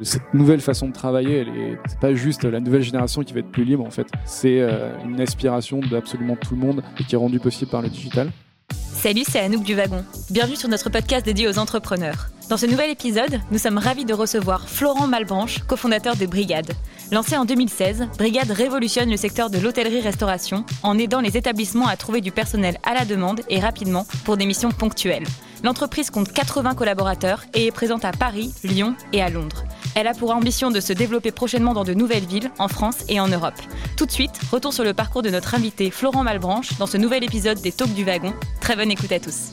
Cette nouvelle façon de travailler, c'est pas juste la nouvelle génération qui va être plus libre en fait. C'est euh, une aspiration d'absolument tout le monde et qui est rendue possible par le digital. Salut, c'est Anouk du Wagon. Bienvenue sur notre podcast dédié aux entrepreneurs. Dans ce nouvel épisode, nous sommes ravis de recevoir Florent Malbranche, cofondateur de Brigade. Lancé en 2016, Brigade révolutionne le secteur de l'hôtellerie-restauration en aidant les établissements à trouver du personnel à la demande et rapidement pour des missions ponctuelles. L'entreprise compte 80 collaborateurs et est présente à Paris, Lyon et à Londres. Elle a pour ambition de se développer prochainement dans de nouvelles villes, en France et en Europe. Tout de suite, retour sur le parcours de notre invité Florent Malbranche dans ce nouvel épisode des Talks du Wagon. Très bonne écoute à tous.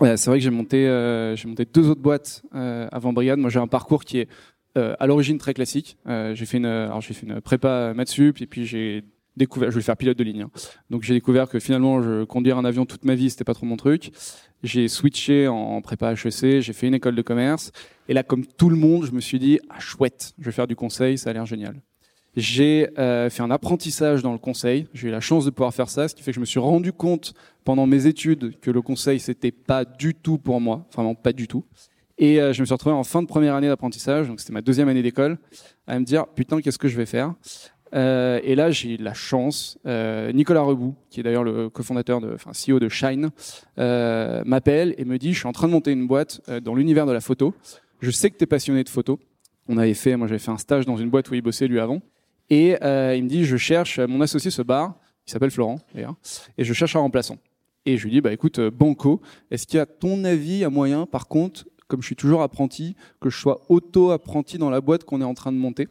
C'est vrai que j'ai monté, euh, monté deux autres boîtes euh, avant Brigade. Moi, j'ai un parcours qui est euh, à l'origine très classique. J'ai fait une, fait une prépa maths-sup et puis j'ai découvert, je vais faire pilote de ligne. hein. Donc j'ai découvert que finalement, je conduire un avion toute ma vie, c'était pas trop mon truc. J'ai switché en prépa HEC, j'ai fait une école de commerce. Et là, comme tout le monde, je me suis dit, ah chouette, je vais faire du conseil, ça a l'air génial. J'ai euh, fait un apprentissage dans le conseil. J'ai eu la chance de pouvoir faire ça, ce qui fait que je me suis rendu compte pendant mes études que le conseil c'était pas du tout pour moi, vraiment pas du tout. Et euh, je me suis retrouvé en fin de première année d'apprentissage, donc c'était ma deuxième année d'école, à me dire putain qu'est-ce que je vais faire? Euh, et là j'ai la chance. euh, Nicolas Rebout, qui est d'ailleurs le cofondateur, de, enfin CEO de Shine, euh, m'appelle et me dit je suis en train de monter une boîte dans l'univers de la photo. Je sais que tu es passionné de photo. On avait fait, moi j'avais fait un stage dans une boîte où il bossait lui avant. Et il me dit, je cherche, mon associé se barre, il s'appelle Florent d'ailleurs, et je cherche un remplaçant. Et je lui dis, bah écoute, Banco, est-ce qu'il y a ton avis à moyen, par contre, comme je suis toujours apprenti, que je sois auto-apprenti dans la boîte qu'on est en train de monter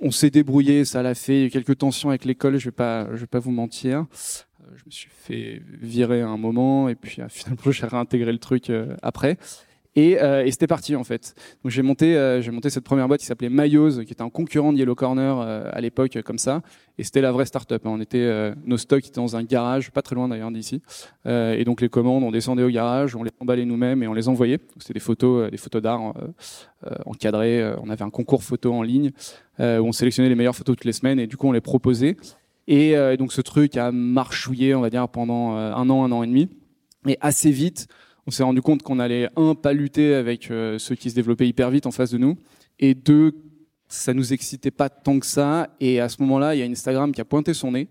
On s'est débrouillé, ça l'a fait, il y a eu quelques tensions avec l'école, je vais pas, je vais pas vous mentir. Euh, Je me suis fait virer à un moment, et puis euh, finalement j'ai réintégré le truc euh, après. Et, euh, et c'était parti en fait. Donc j'ai monté, euh, j'ai monté cette première boîte qui s'appelait Mayos, qui était un concurrent de Yellow Corner euh, à l'époque euh, comme ça. Et c'était la vraie start-up. hein. On était, euh, nos stocks étaient dans un garage, pas très loin d'ailleurs d'ici. Euh, et donc les commandes, on descendait au garage, on les emballait nous-mêmes et on les envoyait. C'était des photos, des photos d'art encadrées. On avait un concours photo en ligne où on sélectionnait les meilleures photos toutes les semaines et du coup on les proposait. Et donc ce truc a marchouillé, on va dire, pendant un an, un an et demi. Et assez vite, on s'est rendu compte qu'on allait, un, pas lutter avec euh, ceux qui se développaient hyper vite en face de nous, et deux, ça nous excitait pas tant que ça. Et à ce moment-là, il y a Instagram qui a pointé son nez,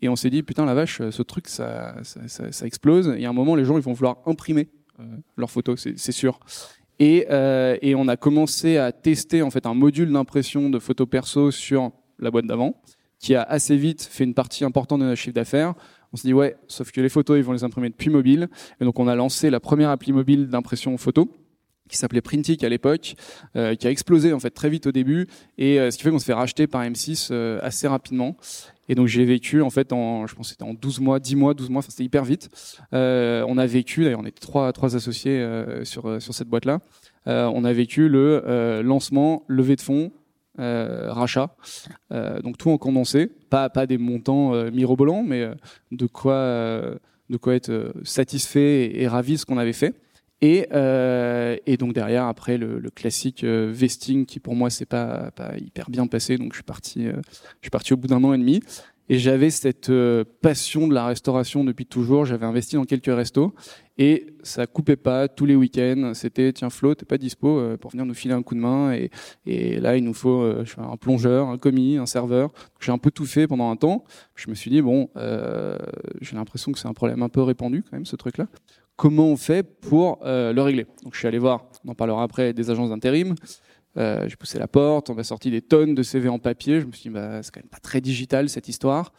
et on s'est dit, putain, la vache, ce truc, ça, ça, ça, ça explose. Et à un moment, les gens, ils vont vouloir imprimer euh, leurs photos, c'est sûr. Et, euh, et on a commencé à tester en fait un module d'impression de photos perso sur la boîte d'avant, qui a assez vite fait une partie importante de notre chiffre d'affaires. On s'est dit ouais, sauf que les photos ils vont les imprimer depuis mobile, et donc on a lancé la première appli mobile d'impression photo qui s'appelait Printic à l'époque, euh, qui a explosé en fait très vite au début, et euh, ce qui fait qu'on se fait racheter par M6 euh, assez rapidement. Et donc j'ai vécu en fait en, je pense c'était en 12 mois, 10 mois, 12 mois, enfin c'était hyper vite. Euh, on a vécu, d'ailleurs on était trois, trois associés euh, sur, euh, sur cette boîte-là, on a vécu le lancement, levée de fonds, rachat, Euh, donc tout en condensé, pas, pas des montants euh, mirobolants, mais euh, de quoi, euh, de quoi être euh, satisfait et, ravi de ce qu'on avait fait. Et, euh, et donc derrière, après le, classique euh, vesting qui pour moi c'est pas, pas hyper bien passé, donc je suis parti, euh, je suis parti au bout d'un an et demi. Et j'avais cette euh, passion de la restauration depuis toujours. J'avais investi dans quelques restos et ça coupait pas tous les week-ends. C'était tiens Flo, t'es pas dispo euh, pour venir nous filer un coup de main et, là il nous faut euh, un plongeur, un commis, un serveur. J'ai un peu tout fait pendant un temps. Je me suis dit bon, j'ai l'impression que c'est un problème un peu répandu quand même ce truc-là comment on fait pour le régler? Donc je suis allé voir, on en parlera après, des agences d'intérim. Euh, j'ai poussé la porte, on m'a sorti des tonnes de CV en papier. Je me suis dit, bah, c'est quand même pas très digital cette histoire.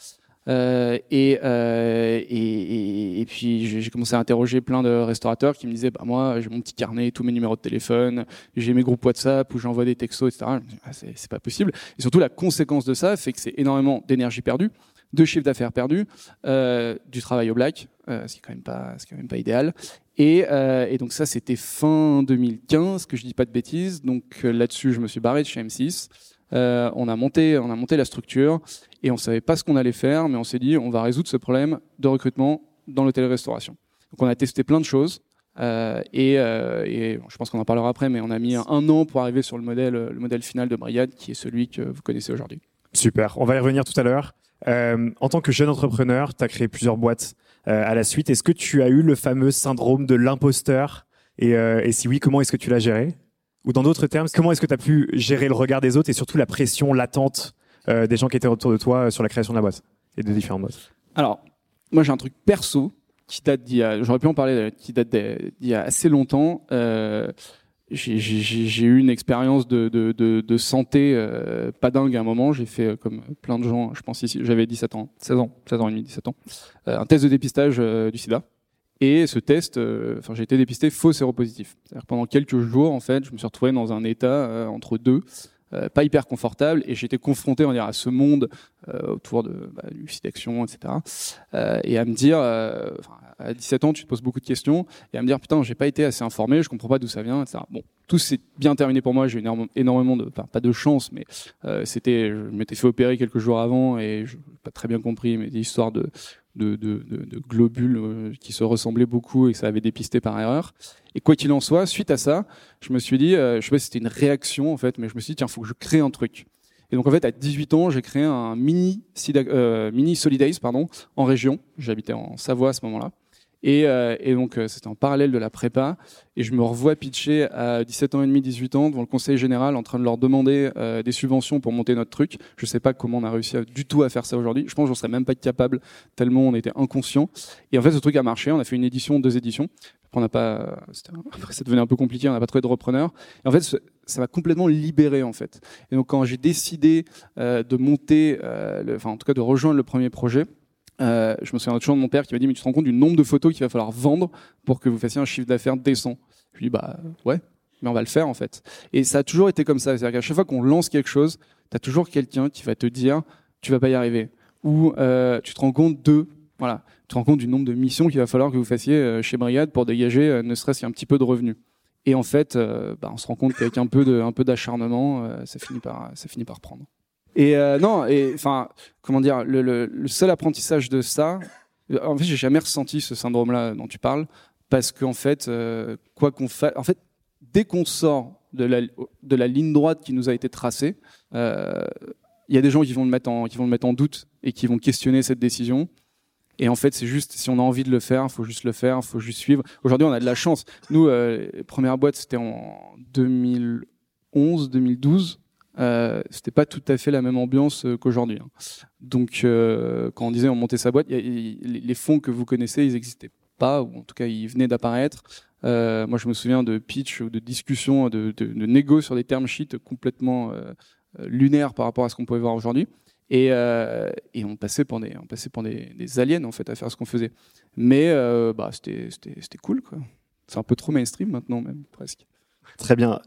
Euh, et, euh, et, puis j'ai commencé à interroger plein de restaurateurs qui me disaient, bah, moi j'ai mon petit carnet, tous mes numéros de téléphone, j'ai mes groupes WhatsApp où j'envoie des textos, etc. Ah, c'est c'est pas possible. Et surtout la conséquence de ça fait que c'est énormément d'énergie perdue, de chiffre d'affaires perdu, du travail au black, euh, ce qui est quand même pas, quand même pas idéal. Et, euh, et donc ça, c'était fin 2015, que je dis pas de bêtises. Donc euh, là-dessus, je me suis barré de chez M6. Euh, on a monté, on a monté la structure et on savait pas ce qu'on allait faire, mais on s'est dit, on va résoudre ce problème de recrutement dans l'hôtellerie-restauration. Donc on a testé plein de choses. Et, et je pense qu'on en parlera après, mais on a mis un, an pour arriver sur le modèle, le modèle final de Brigade, qui est celui que vous connaissez aujourd'hui. Super, on va y revenir tout à l'heure. En tant que jeune entrepreneur, tu as créé plusieurs boîtes à la suite. Est-ce que tu as eu le fameux syndrome de l'imposteur et, euh, et si oui, comment est-ce que tu l'as géré Ou dans d'autres termes, comment est-ce que tu as pu gérer le regard des autres et surtout la pression latente euh, des gens qui étaient autour de toi euh, sur la création de la boîte et de différentes boîtes Alors, moi j'ai un truc perso qui date d'il y a, j'aurais pu en parler, qui date d'il y a assez longtemps. Euh, j'ai eu une expérience de, de, de, de santé euh, pas dingue à un moment. J'ai fait, euh, comme plein de gens, je pense ici, j'avais 17 ans, 16 ans, 16 ans et demi, 17 ans, euh, un test de dépistage du sida. Et ce test, enfin, j'ai été dépisté faux séropositif. Pendant quelques jours, en fait, je me suis retrouvé dans un état entre deux, pas hyper confortable, et j'étais confronté, on va dire, à ce monde autour de bah, du action, etc. et à me dire, à 17 ans, tu te poses beaucoup de questions et à me dire putain, j'ai pas été assez informé, je comprends pas d'où ça vient, etc. Bon, tout s'est bien terminé pour moi. J'ai eu énormément de, pas de chance, mais euh, c'était, je m'étais fait opérer quelques jours avant et je pas très bien compris, mais des histoires de de, de, de, globules euh, qui se ressemblaient beaucoup et que ça avait dépisté par erreur. Et quoi qu'il en soit, suite à ça, je me suis dit, euh, je sais pas si c'était une réaction en fait, mais je me suis dit tiens, faut que je crée un truc. Et donc en fait, à 18 ans, j'ai créé un mini, euh, mini Solidays pardon, en région. J'habitais en Savoie à ce moment-là. Et, euh, et donc, euh, c'était en parallèle de la prépa. Et je me revois pitcher à 17 ans et demi, 18 ans, devant le conseil général, en train de leur demander euh, des subventions pour monter notre truc. Je sais pas comment on a réussi du tout à faire ça aujourd'hui. Je pense que j'en serais même pas capable, tellement on était inconscient. Et en fait, ce truc a marché. On a fait une édition, deux éditions. Après, on n'a pas, après, ça devenait un peu compliqué. On n'a pas trouvé de repreneur. Et en fait, ça m'a complètement libéré en fait. Et donc quand j'ai décidé euh, de monter, euh, enfin en tout cas de rejoindre le premier projet, euh, je me souviens toujours de mon père qui m'a dit mais tu te rends compte du nombre de photos qu'il va falloir vendre pour que vous fassiez un chiffre d'affaires décent. Je lui dis bah ouais, mais on va le faire en fait. Et ça a toujours été comme ça, c'est-à-dire qu'à chaque fois qu'on lance quelque chose, tu as toujours quelqu'un qui va te dire tu vas pas y arriver ou euh, tu te rends compte de voilà, tu te rends compte du nombre de missions qu'il va falloir que vous fassiez euh, chez Brigade pour dégager euh, ne serait-ce qu'un petit peu de revenus. Et en fait, euh, bah, on se rend compte qu'avec un peu de un peu d'acharnement, ça finit par ça finit par prendre. Et euh, non, et enfin, comment dire, le, seul apprentissage de ça, en fait, j'ai jamais ressenti ce syndrome-là dont tu parles, parce qu'en fait, euh, quoi qu'on fasse, en fait, dès qu'on sort de la, de la ligne droite qui nous a été tracée, euh, il y a des gens qui vont le mettre en, qui vont le mettre en doute et qui vont questionner cette décision. Et en fait, c'est juste, si on a envie de le faire, il faut juste le faire, il faut juste suivre. Aujourd'hui, on a de la chance. Nous, euh, première boîte, c'était en 2011, 2012 euh, c'était pas tout à fait la même ambiance euh, qu'aujourd'hui. Hein. Donc, euh, quand on disait on montait sa boîte, les fonds que vous connaissez, ils n'existaient pas, ou en tout cas, ils venaient d'apparaître. Moi, je me souviens de pitch ou de discussions, de, de, négo sur des term sheets complètement lunaires par rapport à ce qu'on pouvait voir aujourd'hui. Et, et, on passait pour des, on passait pour des, aliens en fait à faire ce qu'on faisait. Mais bah, c'était, cool quoi. C'est un peu trop mainstream maintenant même presque. Très bien.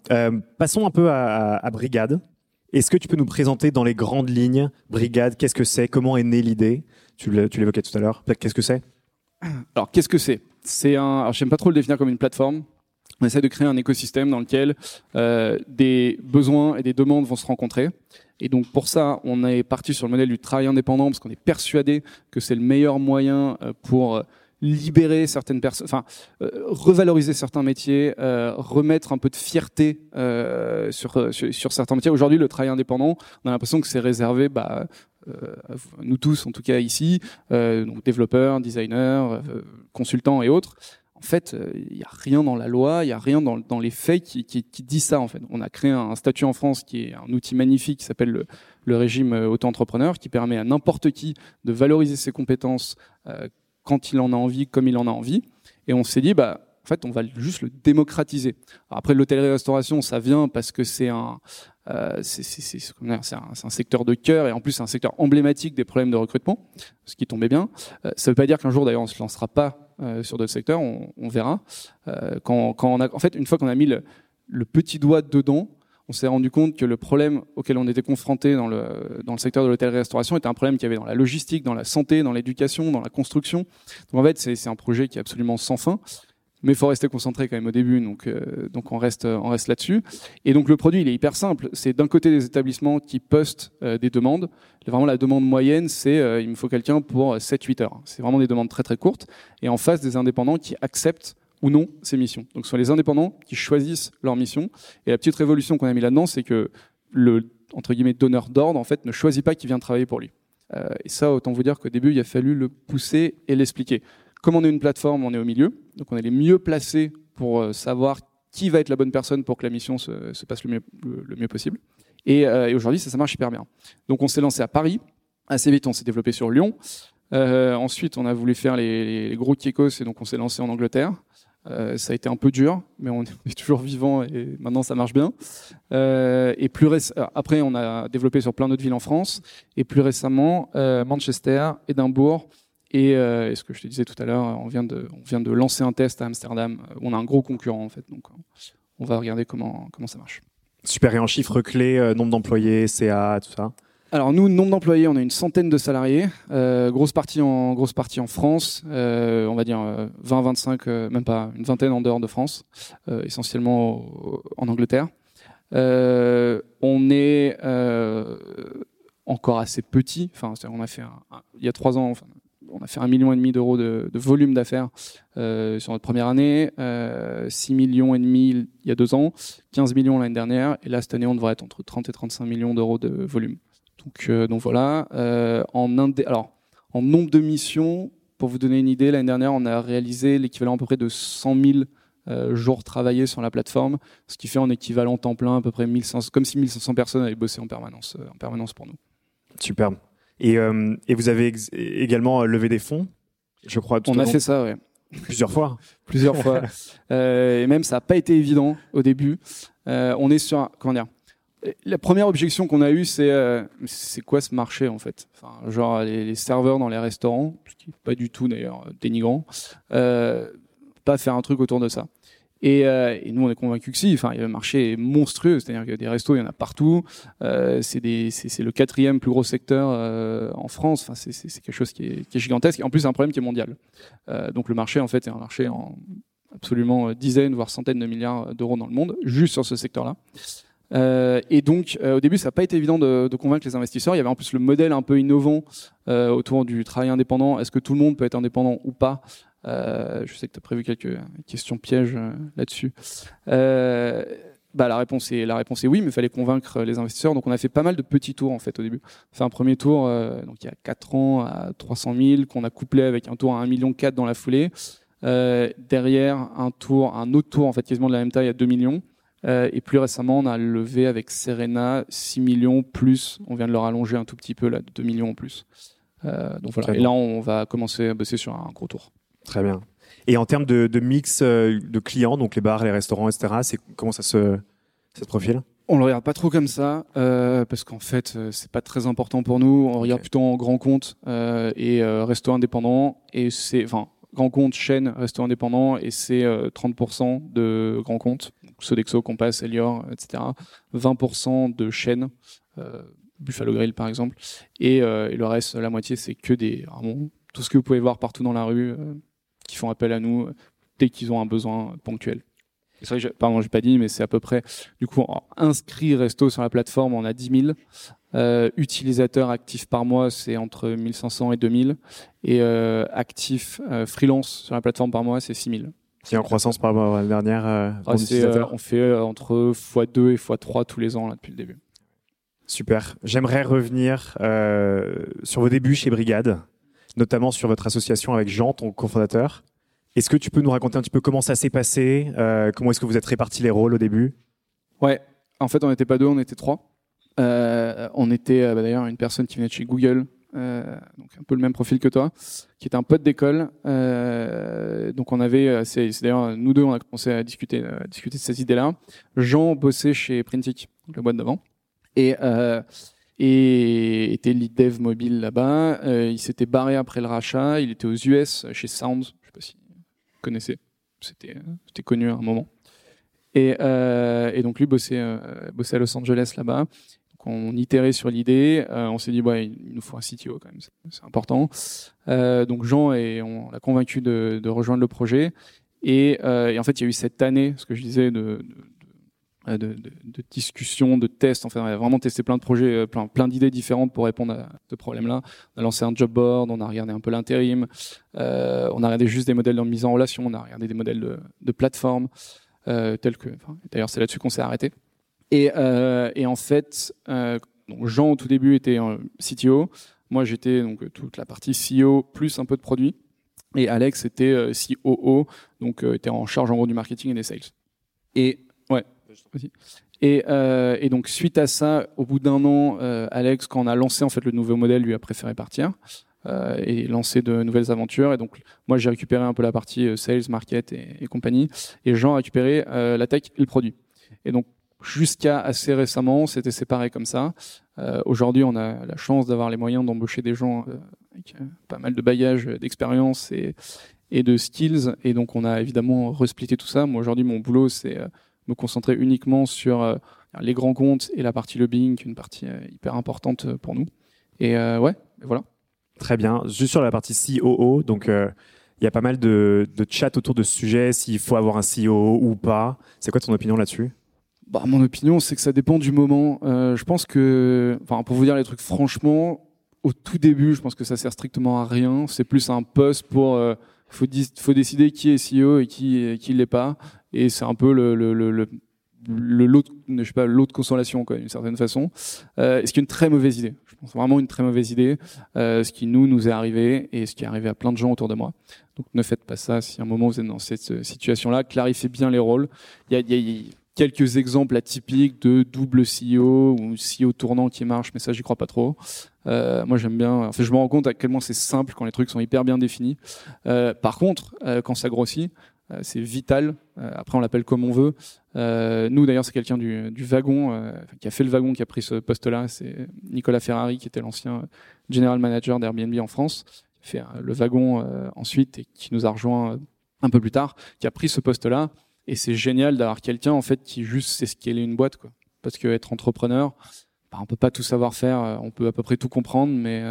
Passons un peu à Brigade. Est-ce que tu peux nous présenter dans les grandes lignes Brigade Qu'est-ce que c'est Comment est née l'idée? Tu l'évoquais tout à l'heure. Qu'est-ce que c'est? Alors, qu'est-ce que c'est? C'est un. Alors, j'aime pas trop le définir comme une plateforme. On essaie de créer un écosystème dans lequel euh, des besoins et des demandes vont se rencontrer. Et donc pour ça, on est parti sur le modèle du travail indépendant parce qu'on est persuadé que c'est le meilleur moyen euh, pour libérer certaines personnes, enfin euh, revaloriser certains métiers, euh, remettre un peu de fierté euh, sur, sur, certains métiers. Aujourd'hui, le travail indépendant, on a l'impression que c'est réservé, bah, nous tous en tout cas ici, développeurs, designers, consultants et autres. En fait, il n'y a rien dans la loi, il n'y a rien dans, dans les faits qui, qui, qui, dit ça. En fait, on a créé un statut en France qui est un outil magnifique qui s'appelle le, le, régime auto-entrepreneur, qui permet à n'importe qui de valoriser ses compétences quand il en a envie, comme il en a envie. Et on s'est dit, bah, en fait, on va juste le démocratiser. Après, l'hôtellerie-restauration, ça vient parce que c'est un, euh, c'est un, secteur de cœur et en plus c'est un secteur emblématique des problèmes de recrutement, ce qui tombait bien. Euh, ça ne veut pas dire qu'un jour d'ailleurs on se lancera pas euh, sur d'autres secteurs, on, verra. Euh, quand, on a, en fait, une fois qu'on a mis le petit doigt dedans, on s'est rendu compte que le problème auquel on était confronté dans le, dans le secteur de l'hôtellerie-restauration était un problème qu'il y avait dans la logistique, dans la santé, dans l'éducation, dans la construction. Donc en fait, c'est un projet qui est absolument sans fin. Mais il faut rester concentré quand même au début, donc, euh, donc on reste, on reste là-dessus. Et donc le produit, il est hyper simple. C'est d'un côté des établissements qui postent euh, des demandes. Vraiment, la demande moyenne, c'est euh, il me faut quelqu'un pour 7-8 heures. C'est vraiment des demandes très très courtes. Et en face, des indépendants qui acceptent ou non ces missions. Donc ce sont les indépendants qui choisissent leur mission. Et la petite révolution qu'on a mis là-dedans, c'est que le entre guillemets donneur d'ordre en fait ne choisit pas qui vient travailler pour lui. Euh, et ça, autant vous dire qu'au début, il a fallu le pousser et l'expliquer. Comme on est une plateforme, on est au milieu, donc on est les mieux placés pour euh, savoir qui va être la bonne personne pour que la mission se, se passe le mieux, le, mieux possible. Et, euh, et aujourd'hui, ça, ça marche hyper bien. Donc on s'est lancé à Paris. Assez vite, on s'est développé sur Lyon. Euh, ensuite, on a voulu faire les, les gros kiekos et donc on s'est lancé en Angleterre. Euh, ça a été un peu dur, mais on est toujours vivant et maintenant ça marche bien. Euh, et plus euh, après, on a développé sur plein d'autres villes en France et plus récemment Manchester, Édimbourg et, ce que je te disais tout à l'heure, on vient de lancer un test à Amsterdam. On a un gros concurrent en fait, donc on va regarder comment comment ça marche. Super. Et en chiffres clés, nombre d'employés, CA, tout ça? Alors nous, nombre d'employés, on a une centaine de salariés, euh, grosse partie en France, euh, on va dire euh, 20, 25, euh, même pas une vingtaine en dehors de France, essentiellement en Angleterre. On est encore assez petit, enfin on a fait il y a trois ans, on a fait un million et demi d'euros de, volume d'affaires sur notre première année, euh, 6 millions et demi il y a deux ans, 15 millions l'année dernière, et là cette année on devrait être entre 30 et 35 millions d'euros de volume. Donc, euh, donc voilà. Euh, en indé- alors, en nombre de missions, pour vous donner une idée, l'année dernière, on a réalisé l'équivalent à peu près de 100 000 euh, jours travaillés sur la plateforme, ce qui fait en équivalent temps plein à peu près 1500, comme si 1500 personnes avaient bossé en permanence, euh, en permanence pour nous. Superbe. Et, euh, et vous avez également levé des fonds, je crois, tout On a long- fait ça, ouais, plusieurs fois. plusieurs fois. Et même, ça n'a pas été évident au début. On est sur, un- comment dire, la première objection qu'on a eue, c'est euh, c'est quoi ce marché en fait? Enfin, Genre les, serveurs dans les restaurants, ce qui n'est pas du tout d'ailleurs dénigrant, euh, pas faire un truc autour de ça. Et, euh, nous, on est convaincus que si. Enfin, le marché est monstrueux, c'est-à-dire qu'il y a des restos, il y en a partout. Euh, c'est le quatrième plus gros secteur euh, en France. Enfin, c'est- quelque chose qui est, qui est gigantesque. Et en plus, c'est un problème qui est mondial. Euh, donc le marché, en fait, est un marché en absolument euh, dizaines, voire centaines de milliards d'euros dans le monde, juste sur ce secteur-là. Euh, et donc, euh, au début, ça n'a pas été évident de, convaincre les investisseurs. Il y avait en plus le modèle un peu innovant euh, autour du travail indépendant. Est-ce que tout le monde peut être indépendant ou pas? Je sais que tu as prévu quelques questions pièges là-dessus. Bah, la, réponse est, oui, mais il fallait convaincre les investisseurs. Donc, on a fait pas mal de petits tours en fait au début. On fait un premier tour donc, il y a 4 ans à 300 000 qu'on a couplé avec un tour à 1,4 million dans la foulée. Derrière, un tour, un autre tour en fait quasiment de la même taille à 2 millions. Euh, et plus récemment, on a levé avec Serena 6 millions plus. On vient de leur allonger un tout petit peu là, de 2 millions en plus. Euh, donc voilà. Et là, on va commencer à bosser sur un gros tour. Très bien. Et en termes de, de mix euh, de clients, donc les bars, les restaurants, etc., comment ça se, ça se profile? On le regarde pas trop comme ça euh, parce qu'en fait, euh, c'est pas très important pour nous. On regarde plutôt en grand compte euh, et resto indépendant. Et c'est, enfin, grand compte, chaîne, resto indépendant, et c'est euh, 30% de grand compte, donc Sodexo, Compass, Elior, etc. 20% de chaîne, euh, Buffalo Grill par exemple, et, euh, et le reste, la moitié, c'est que des vraiment tout ce que vous pouvez voir partout dans la rue, euh, qui font appel à nous euh, dès qu'ils ont un besoin ponctuel. C'est vrai, que j'ai- pardon, j'ai pas dit, mais c'est à peu près, du coup, inscrits resto sur la plateforme, on a 10 000. Euh, utilisateurs actifs par mois, c'est entre 1500 et 2000. Et euh, actifs euh, freelance sur la plateforme par mois, c'est 6000. Qui est en croissance par rapport à l'année dernière euh, Ah, c'est, on fait entre x2 et x3 tous les ans là, depuis le début. Super. J'aimerais revenir sur vos débuts chez Brigade, notamment sur votre association avec Jean, ton cofondateur. Est-ce que tu peux nous raconter un petit peu comment ça s'est passé euh, Comment est-ce que vous êtes répartis les rôles au début? Ouais, en fait, on n'était pas deux, on était trois. Euh, on était euh, bah, d'ailleurs une personne qui venait de chez Google, donc un peu le même profil que toi, qui était un pote d'école. Donc on avait, c'est d'ailleurs nous deux, on a commencé à discuter, discuter de ces idées-là. Jean bossait chez Printic, la boîte d'avant, et et était lead dev mobile là-bas. Il s'était barré après le rachat. Il était aux US chez Sound. Je sais pas si C'était euh, c'était connu à un moment. Et, euh, donc lui bossait, euh, bossait à Los Angeles là-bas. On itérait sur l'idée. On s'est dit il nous faut un CTO quand même, c'est- important. Donc Jean et on l'a convaincu de, rejoindre le projet. Et, en fait, il y a eu cette année, ce que je disais, de, de, de, discussions, de tests. Enfin, on a vraiment testé plein de projets, euh, plein, plein d'idées différentes pour répondre à ce problème-là. On a lancé un job board, on a regardé un peu l'intérim, euh, on a regardé juste des modèles de mise en relation, on a regardé des modèles de, plateforme, euh, que. D'ailleurs, c'est là-dessus qu'on s'est arrêté. Et, euh, en fait, euh, Jean au tout début était euh, CTO. Moi, j'étais donc euh, toute la partie CEO plus un peu de produit. Et Alex était euh, COO, donc euh, était en charge en gros du marketing et des sales. Et. Et, euh, et, donc suite à ça, au bout d'un an, euh, Alex, quand on a lancé en fait le nouveau modèle, lui a préféré partir euh, et lancer de nouvelles aventures. Et donc moi j'ai récupéré un peu la partie sales, market et, compagnie, et Jean a récupéré la tech et le produit. Et donc jusqu'à assez récemment, c'était séparé comme ça. Aujourd'hui, on a la chance d'avoir les moyens d'embaucher des gens avec pas mal de bagages, d'expérience et, et de skills. Et donc on a évidemment resplitté tout ça. Moi aujourd'hui, mon boulot c'est me concentrer uniquement sur euh, les grands comptes et la partie lobbying, une partie euh, hyper importante pour nous. Et euh, ouais, voilà. Très bien. Juste sur la partie COO, donc il y a pas mal de, de chat autour de ce sujet, s'il faut avoir un CEO ou pas. C'est quoi ton opinion là-dessus? Bah, Mon opinion, c'est que ça dépend du moment. Euh, je pense que, enfin, pour vous dire les trucs franchement, au tout début, je pense que ça sert strictement à rien. C'est plus un poste pour... Euh, faut, faut décider qui est CEO et qui qui l'est pas et c'est un peu le, le, le, le le sais pas, lot de consolation, quoi, d'une certaine façon. Euh, ce qui est une très mauvaise idée? Je pense vraiment une très mauvaise idée. Euh, ce qui nous nous est arrivé et ce qui est arrivé à plein de gens autour de moi. Donc ne faites pas ça. Si à un moment vous êtes dans cette euh, situation-là, clarifiez bien les rôles. Il y a, il y a quelques exemples atypiques de double CEO ou CEO tournant qui marche, mais ça j'y crois pas trop. Euh, moi j'aime bien. En je me rends compte à quel point c'est simple quand les trucs sont hyper bien définis. Euh, par contre, euh, quand ça grossit, euh, c'est vital. Euh, après, on l'appelle comme on veut. Euh, nous, d'ailleurs, c'est quelqu'un du, du, wagon qui a fait le wagon, qui a pris ce poste-là. C'est Nicolas Ferrari, qui était l'ancien general manager d'Airbnb en France, qui a fait le wagon ensuite et qui nous a rejoint un peu plus tard, qui a pris ce poste-là. Et c'est génial d'avoir quelqu'un en fait qui juste sait scaler une boîte, quoi. Parce que être entrepreneur, bah, on peut pas tout savoir faire, on peut à peu près tout comprendre, mais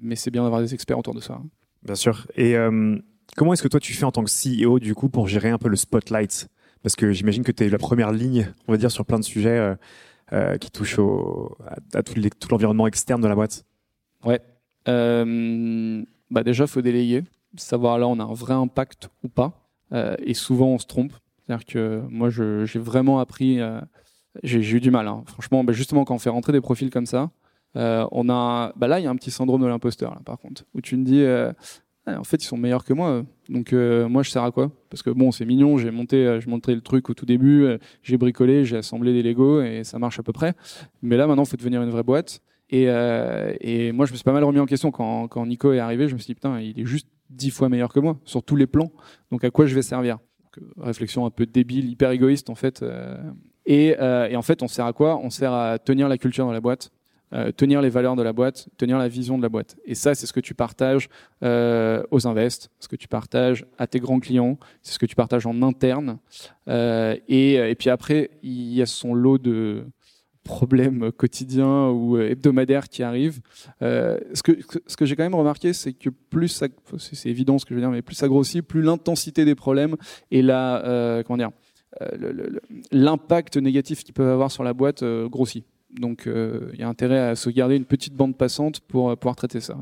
mais c'est bien d'avoir des experts autour de ça. Bien sûr. Et euh, Comment est-ce que toi tu fais en tant que CEO du coup pour gérer un peu le spotlight? Parce que j'imagine que tu es la première ligne, on va dire, sur plein de sujets euh, euh, qui touchent au, à, à tout l'environnement externe de la boîte. Ouais. Euh, bah déjà, faut déléguer, savoir là on a un vrai impact ou pas. Euh, et souvent on se trompe. C'est-à-dire que moi j'ai vraiment appris, euh, j'ai eu du mal. Hein. Franchement, bah, justement quand on fait rentrer des profils comme ça, euh, on a, bah là il y a un petit syndrome de l'imposteur par contre, où tu me dis en fait, ils sont meilleurs que moi. Donc, euh, moi, je sers à quoi? Parce que bon, c'est mignon. J'ai monté, euh, je montré le truc au tout début. Euh, j'ai bricolé, j'ai assemblé des Lego et ça marche à peu près. Mais là, maintenant, il faut devenir une vraie boîte. Et, euh, et, moi, je me suis pas mal remis en question quand, quand Nico est arrivé. Je me suis dit putain, il est juste dix fois meilleur que moi sur tous les plans. Donc, à quoi je vais servir? Réflexion un peu débile, hyper égoïste en fait. Et, et en fait, on sert à quoi? On sert à tenir la culture dans la boîte euh, tenir les valeurs de la boîte, tenir la vision de la boîte. Et ça, c'est ce que tu partages euh, aux invests, ce que tu partages à tes grands clients, c'est ce que tu partages en interne. Euh, et, puis après, il y a son lot de problèmes quotidiens ou hebdomadaires qui arrivent. Euh, ce que, j'ai quand même remarqué, c'est que plus ça, c'est évident ce que je veux dire, mais plus ça grossit, plus l'intensité des problèmes et la, euh, comment dire, l'impact négatif qu'ils peuvent avoir sur la boîte grossit. Donc euh, il y a intérêt à se garder une petite bande passante pour euh, pouvoir traiter ça.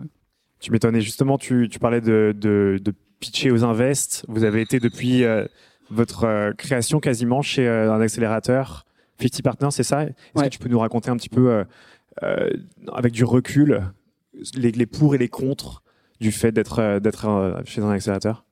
Tu m'étonnais justement, tu, parlais de, pitcher aux invests. Vous avez été depuis euh, votre euh, création quasiment chez euh, un accélérateur 50 Partners, c'est ça? Est-ce ouais. que tu peux nous raconter un petit peu, avec du recul, les, les, pour et les contre du fait d'être d'être chez un accélérateur?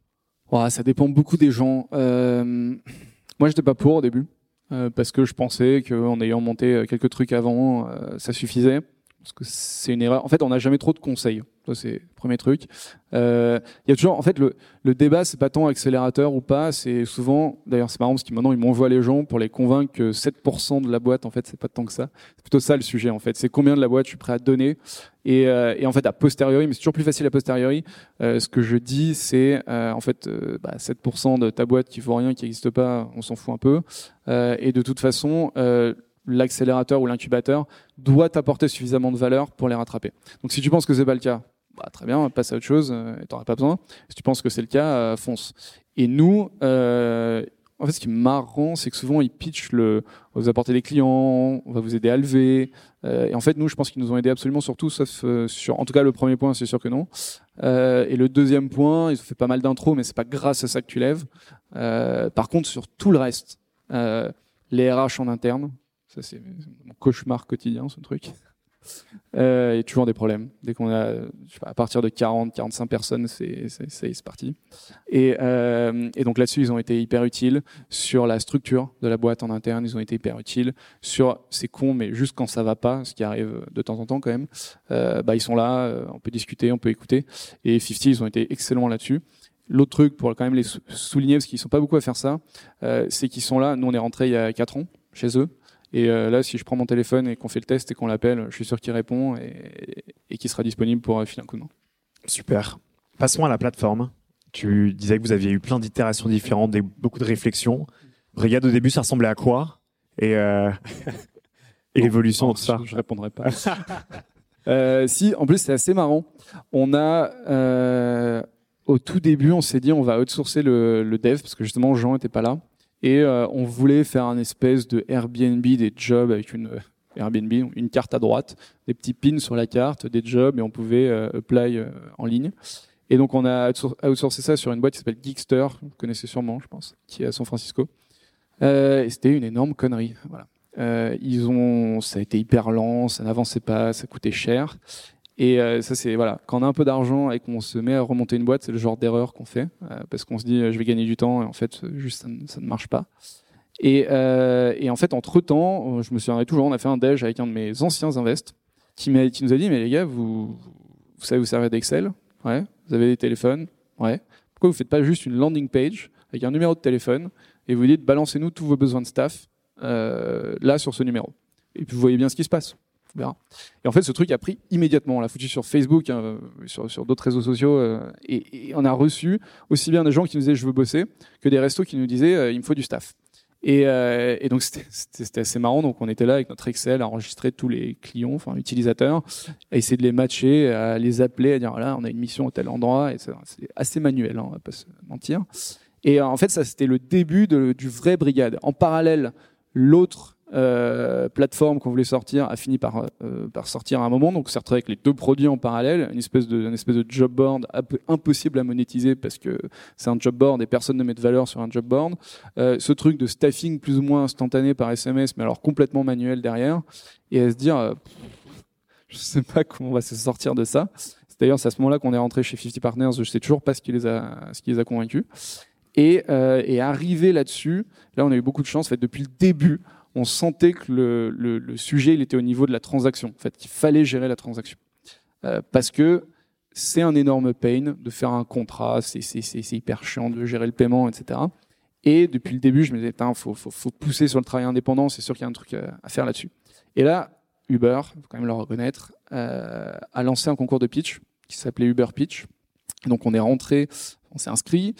Ça dépend beaucoup des gens. moi, j'étais pas pour au début. Euh, parce que je pensais qu'en ayant monté euh, quelques trucs avant, euh, ça suffisait. Parce que c'est une erreur. En fait, on n'a jamais trop de conseils. Ça, c'est le premier truc. Il euh, y a toujours, en fait, le, le débat, c'est pas tant accélérateur ou pas, c'est souvent, d'ailleurs, c'est marrant parce que maintenant, ils m'envoient les gens pour les convaincre que 7% de la boîte, en fait, c'est pas tant que ça. C'est plutôt ça le sujet, en fait. C'est combien de la boîte je suis prêt à donner. Et, euh, et en fait, à posteriori, mais c'est toujours plus facile à posteriori, euh, ce que je dis, c'est, en fait, bah, 7% de ta boîte qui vaut rien, qui n'existe pas, on s'en fout un peu. et de toute façon, l'accélérateur ou l'incubateur doit t'apporter suffisamment de valeur pour les rattraper. Donc si tu penses que c'est pas le cas, bah, très bien, passe à autre chose, euh, tu n'auras pas besoin. Si tu penses que c'est le cas, euh, fonce. Et nous, euh, en fait, ce qui est marrant, c'est que souvent ils pitchent le, on va vous apporter des clients, on va vous aider à lever. Euh, et en fait, nous, je pense qu'ils nous ont aidé absolument sur tout, sauf sur, en tout cas, le premier point, c'est sûr que non. Et le deuxième point, ils ont fait pas mal d'intros, mais c'est pas grâce à ça que tu lèves. par contre, sur tout le reste, les RH en interne, ça, c'est mon cauchemar quotidien, ce truc. Euh, il y a toujours des problèmes. Dès qu'on a, à partir de 40, 45 personnes, c'est c'est parti. Et, euh, et donc là-dessus, ils ont été hyper utiles sur la structure de la boîte en interne. Ils ont été hyper utiles sur c'est con, mais juste quand ça va pas, ce qui arrive de temps en temps quand même, euh, bah ils sont là, euh, on peut discuter, on peut écouter. Et 50, ils ont été excellents là-dessus. L'autre truc pour quand même les souligner, parce qu'ils sont pas beaucoup à faire ça, euh, c'est qu'ils sont là. Nous, on est rentré il y a 4 ans chez eux. Et euh, là, si je prends mon téléphone et qu'on fait le test et qu'on l'appelle, je suis sûr qu'il répond et, et qu'il sera disponible pour euh, filer un coup de main. Super. Passons à la plateforme. Tu disais que vous aviez eu plein d'itérations différentes, des, beaucoup de réflexions. Brigade au début, ça ressemblait à quoi? Et, euh, et l'évolution de ça? Je, je répondrai pas. euh, si, en plus, c'est assez marrant. On a euh, au tout début, on s'est dit on va outsourcer le, le dev parce que justement Jean était pas là. Et euh, on voulait faire un espèce de Airbnb des jobs avec une euh, Airbnb, une carte à droite, des petits pins sur la carte, des jobs, et on pouvait euh, apply en ligne. Et donc on a outsourcé ça sur une boîte qui s'appelle Geekster, vous connaissez sûrement, je pense, qui est à San Francisco. Euh, et c'était une énorme connerie. Voilà. Euh, ils ont, ça a été hyper lent, ça n'avançait pas, ça coûtait cher. Et euh, ça, c'est voilà, quand on a un peu d'argent et qu'on se met à remonter une boîte, c'est le genre d'erreur qu'on fait euh, parce qu'on se dit je vais gagner du temps et en fait juste ça, ne, ne marche pas. Et, euh, et en fait, entre temps, je me souviendrai toujours, on a fait un déj avec un de mes anciens invests qui, nous a dit mais les gars, vous, vous savez vous servir d'Excel, ouais. Vous avez des téléphones, ouais. Pourquoi vous faites pas juste une landing page avec un numéro de téléphone et vous dites balancez-nous tous vos besoins de staff euh, là sur ce numéro. Et puis vous voyez bien ce qui se passe. Et en fait, ce truc a pris immédiatement. On l'a foutu sur Facebook, hein, sur, d'autres réseaux sociaux, euh, et, on a reçu aussi bien des gens qui nous disaient je veux bosser que des restos qui nous disaient euh, il me faut du staff. Et, euh, donc c'était assez marrant. Donc on était là avec notre Excel à enregistrer tous les clients, enfin utilisateurs, à essayer de les matcher, à les appeler, à dire voilà on a une mission à tel endroit. Et c'est assez manuel, hein, on va pas se mentir. Et en fait ça c'était le début du vrai brigade. En parallèle, l'autre euh, plateforme qu'on voulait sortir a fini par, euh, par sortir à un moment. Donc, c'est retrouvé avec les deux produits en parallèle, une espèce de, une espèce de job board impossible à monétiser parce que c'est un job board et personne ne met de valeur sur un job board. Euh, ce truc de staffing plus ou moins instantané par SMS, mais alors complètement manuel derrière. Et à se dire, je sais pas comment on va se sortir de ça. C'est d'ailleurs à ce moment-là qu'on est rentré chez 50 Partners. Je sais toujours pas ce qui les a, ce qui les a convaincus. Et, euh, et arrivé là-dessus, là on a eu beaucoup de chance. En fait, depuis le début, on sentait que le, sujet il était au niveau de la transaction, en fait, qu'il fallait gérer la transaction. Euh, parce que c'est un énorme pain de faire un contrat, c'est hyper chiant de gérer le paiement, etc. Et depuis le début, je me disais, il faut, pousser sur le travail indépendant, c'est sûr qu'il y a un truc à, à faire là-dessus. Et là, Uber, faut quand même le reconnaître, euh, a lancé un concours de pitch qui s'appelait Uber Pitch. Donc on est rentré, on s'est inscrit,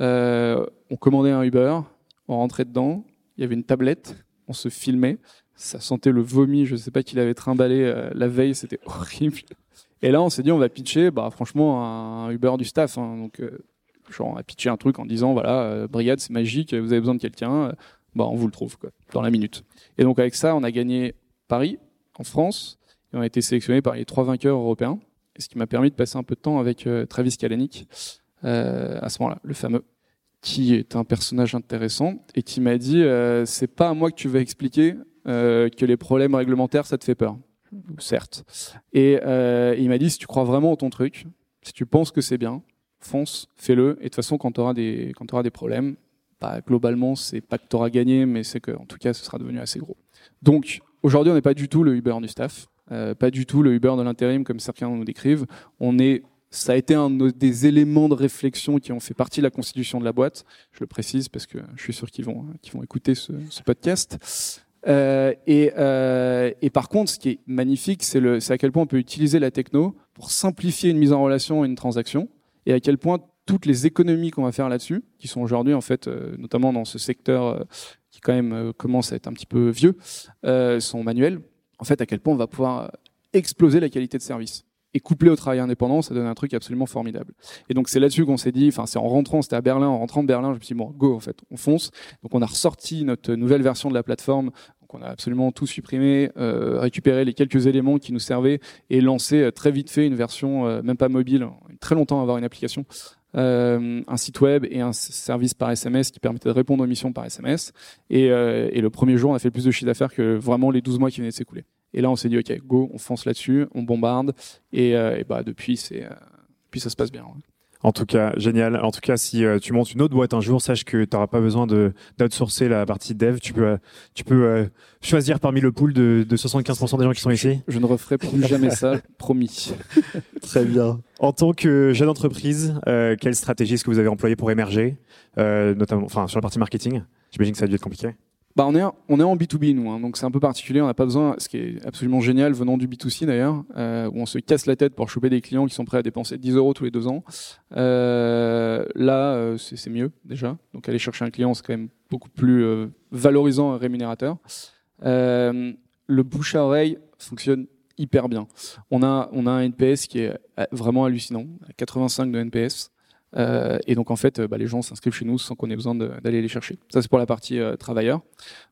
euh, on commandait un Uber, on rentrait dedans, il y avait une tablette, on se filmait, ça sentait le vomi, je sais pas qu'il avait trimballé euh, la veille, c'était horrible. Et là, on s'est dit, on va pitcher, bah franchement, un Uber du staff. Hein, donc, euh, genre, on a pitché un truc en disant, voilà, euh, brigade, c'est magique, vous avez besoin de quelqu'un, bah on vous le trouve quoi, dans la minute. Et donc avec ça, on a gagné Paris, en France, et on a été sélectionné par les trois vainqueurs européens, ce qui m'a permis de passer un peu de temps avec Travis Kalanick à ce moment-là, le fameux qui est un personnage intéressant et qui m'a dit euh, c'est pas à moi que tu vas expliquer euh, que les problèmes réglementaires ça te fait peur. Certes. Et euh, il m'a dit si tu crois vraiment en ton truc si tu penses que c'est bien fonce fais-le. Et de toute façon quand tu auras des quand des problèmes bah, globalement c'est pas que tu auras gagné mais c'est que en tout cas ce sera devenu assez gros. Donc aujourd'hui on n'est pas du tout le Uber du staff pas du tout le Uber de l'intérim comme certains nous décrivent. On est ça a été un des éléments de réflexion qui ont fait partie de la constitution de la boîte. Je le précise parce que je suis sûr qu'ils vont, qu'ils vont écouter ce, podcast. Euh, et, euh, et, par contre, ce qui est magnifique, c'est, à quel point on peut utiliser la techno pour simplifier une mise en relation et une transaction, et à quel point toutes les économies qu'on va faire là-dessus, qui sont aujourd'hui en fait, euh, notamment dans ce secteur euh, qui quand même euh, commence à être un petit peu vieux, euh, sont manuelles. En fait, à quel point on va pouvoir exploser la qualité de service et couplé au travail indépendant, ça donne un truc absolument formidable. Et donc c'est là-dessus qu'on s'est dit, enfin c'est en rentrant, c'était à Berlin, en rentrant de Berlin, je me suis dit bon go en fait, on fonce. Donc on a ressorti notre nouvelle version de la plateforme. Donc on a absolument tout supprimé, euh, récupéré les quelques éléments qui nous servaient et lancé euh, très vite fait une version euh, même pas mobile, très longtemps à avoir une application. Euh, un site web et un service par SMS qui permettait de répondre aux missions par SMS. Et, euh, et le premier jour, on a fait plus de chiffre d'affaires que vraiment les 12 mois qui venaient de s'écouler. Et là, on s'est dit, OK, go, on fonce là-dessus, on bombarde. Et, et bah, depuis, c'est, puis ça se passe bien. En tout cas, génial. En tout cas, si euh, tu montes une autre boîte un jour, sache que tu n'auras pas besoin de d'outsourcer la partie dev. Tu peux, euh, tu peux euh, choisir parmi le pool de, de 75% des gens qui sont ici. Je, ne referai plus jamais ça, promis. Très bien. En tant que jeune entreprise, quelle stratégie est-ce que vous avez employée pour émerger, notamment, enfin, sur la partie marketing? J'imagine que ça a dû être compliqué. Bah on, est, on est en B2B, nous, hein, donc c'est un peu particulier. On n'a pas besoin, ce qui est absolument génial venant du B2C d'ailleurs, euh, où on se casse la tête pour choper des clients qui sont prêts à dépenser 10 euros tous les deux ans. Euh, là, euh, c'est mieux déjà. Donc aller chercher un client, c'est quand même beaucoup plus valorisant et rémunérateur. Le bouche à oreille fonctionne hyper bien. On a, on a un NPS qui est vraiment hallucinant, 85 de NPS. Euh, et donc en fait, bah, les gens s'inscrivent chez nous sans qu'on ait besoin d'aller les chercher. Ça c'est pour la partie euh, travailleur.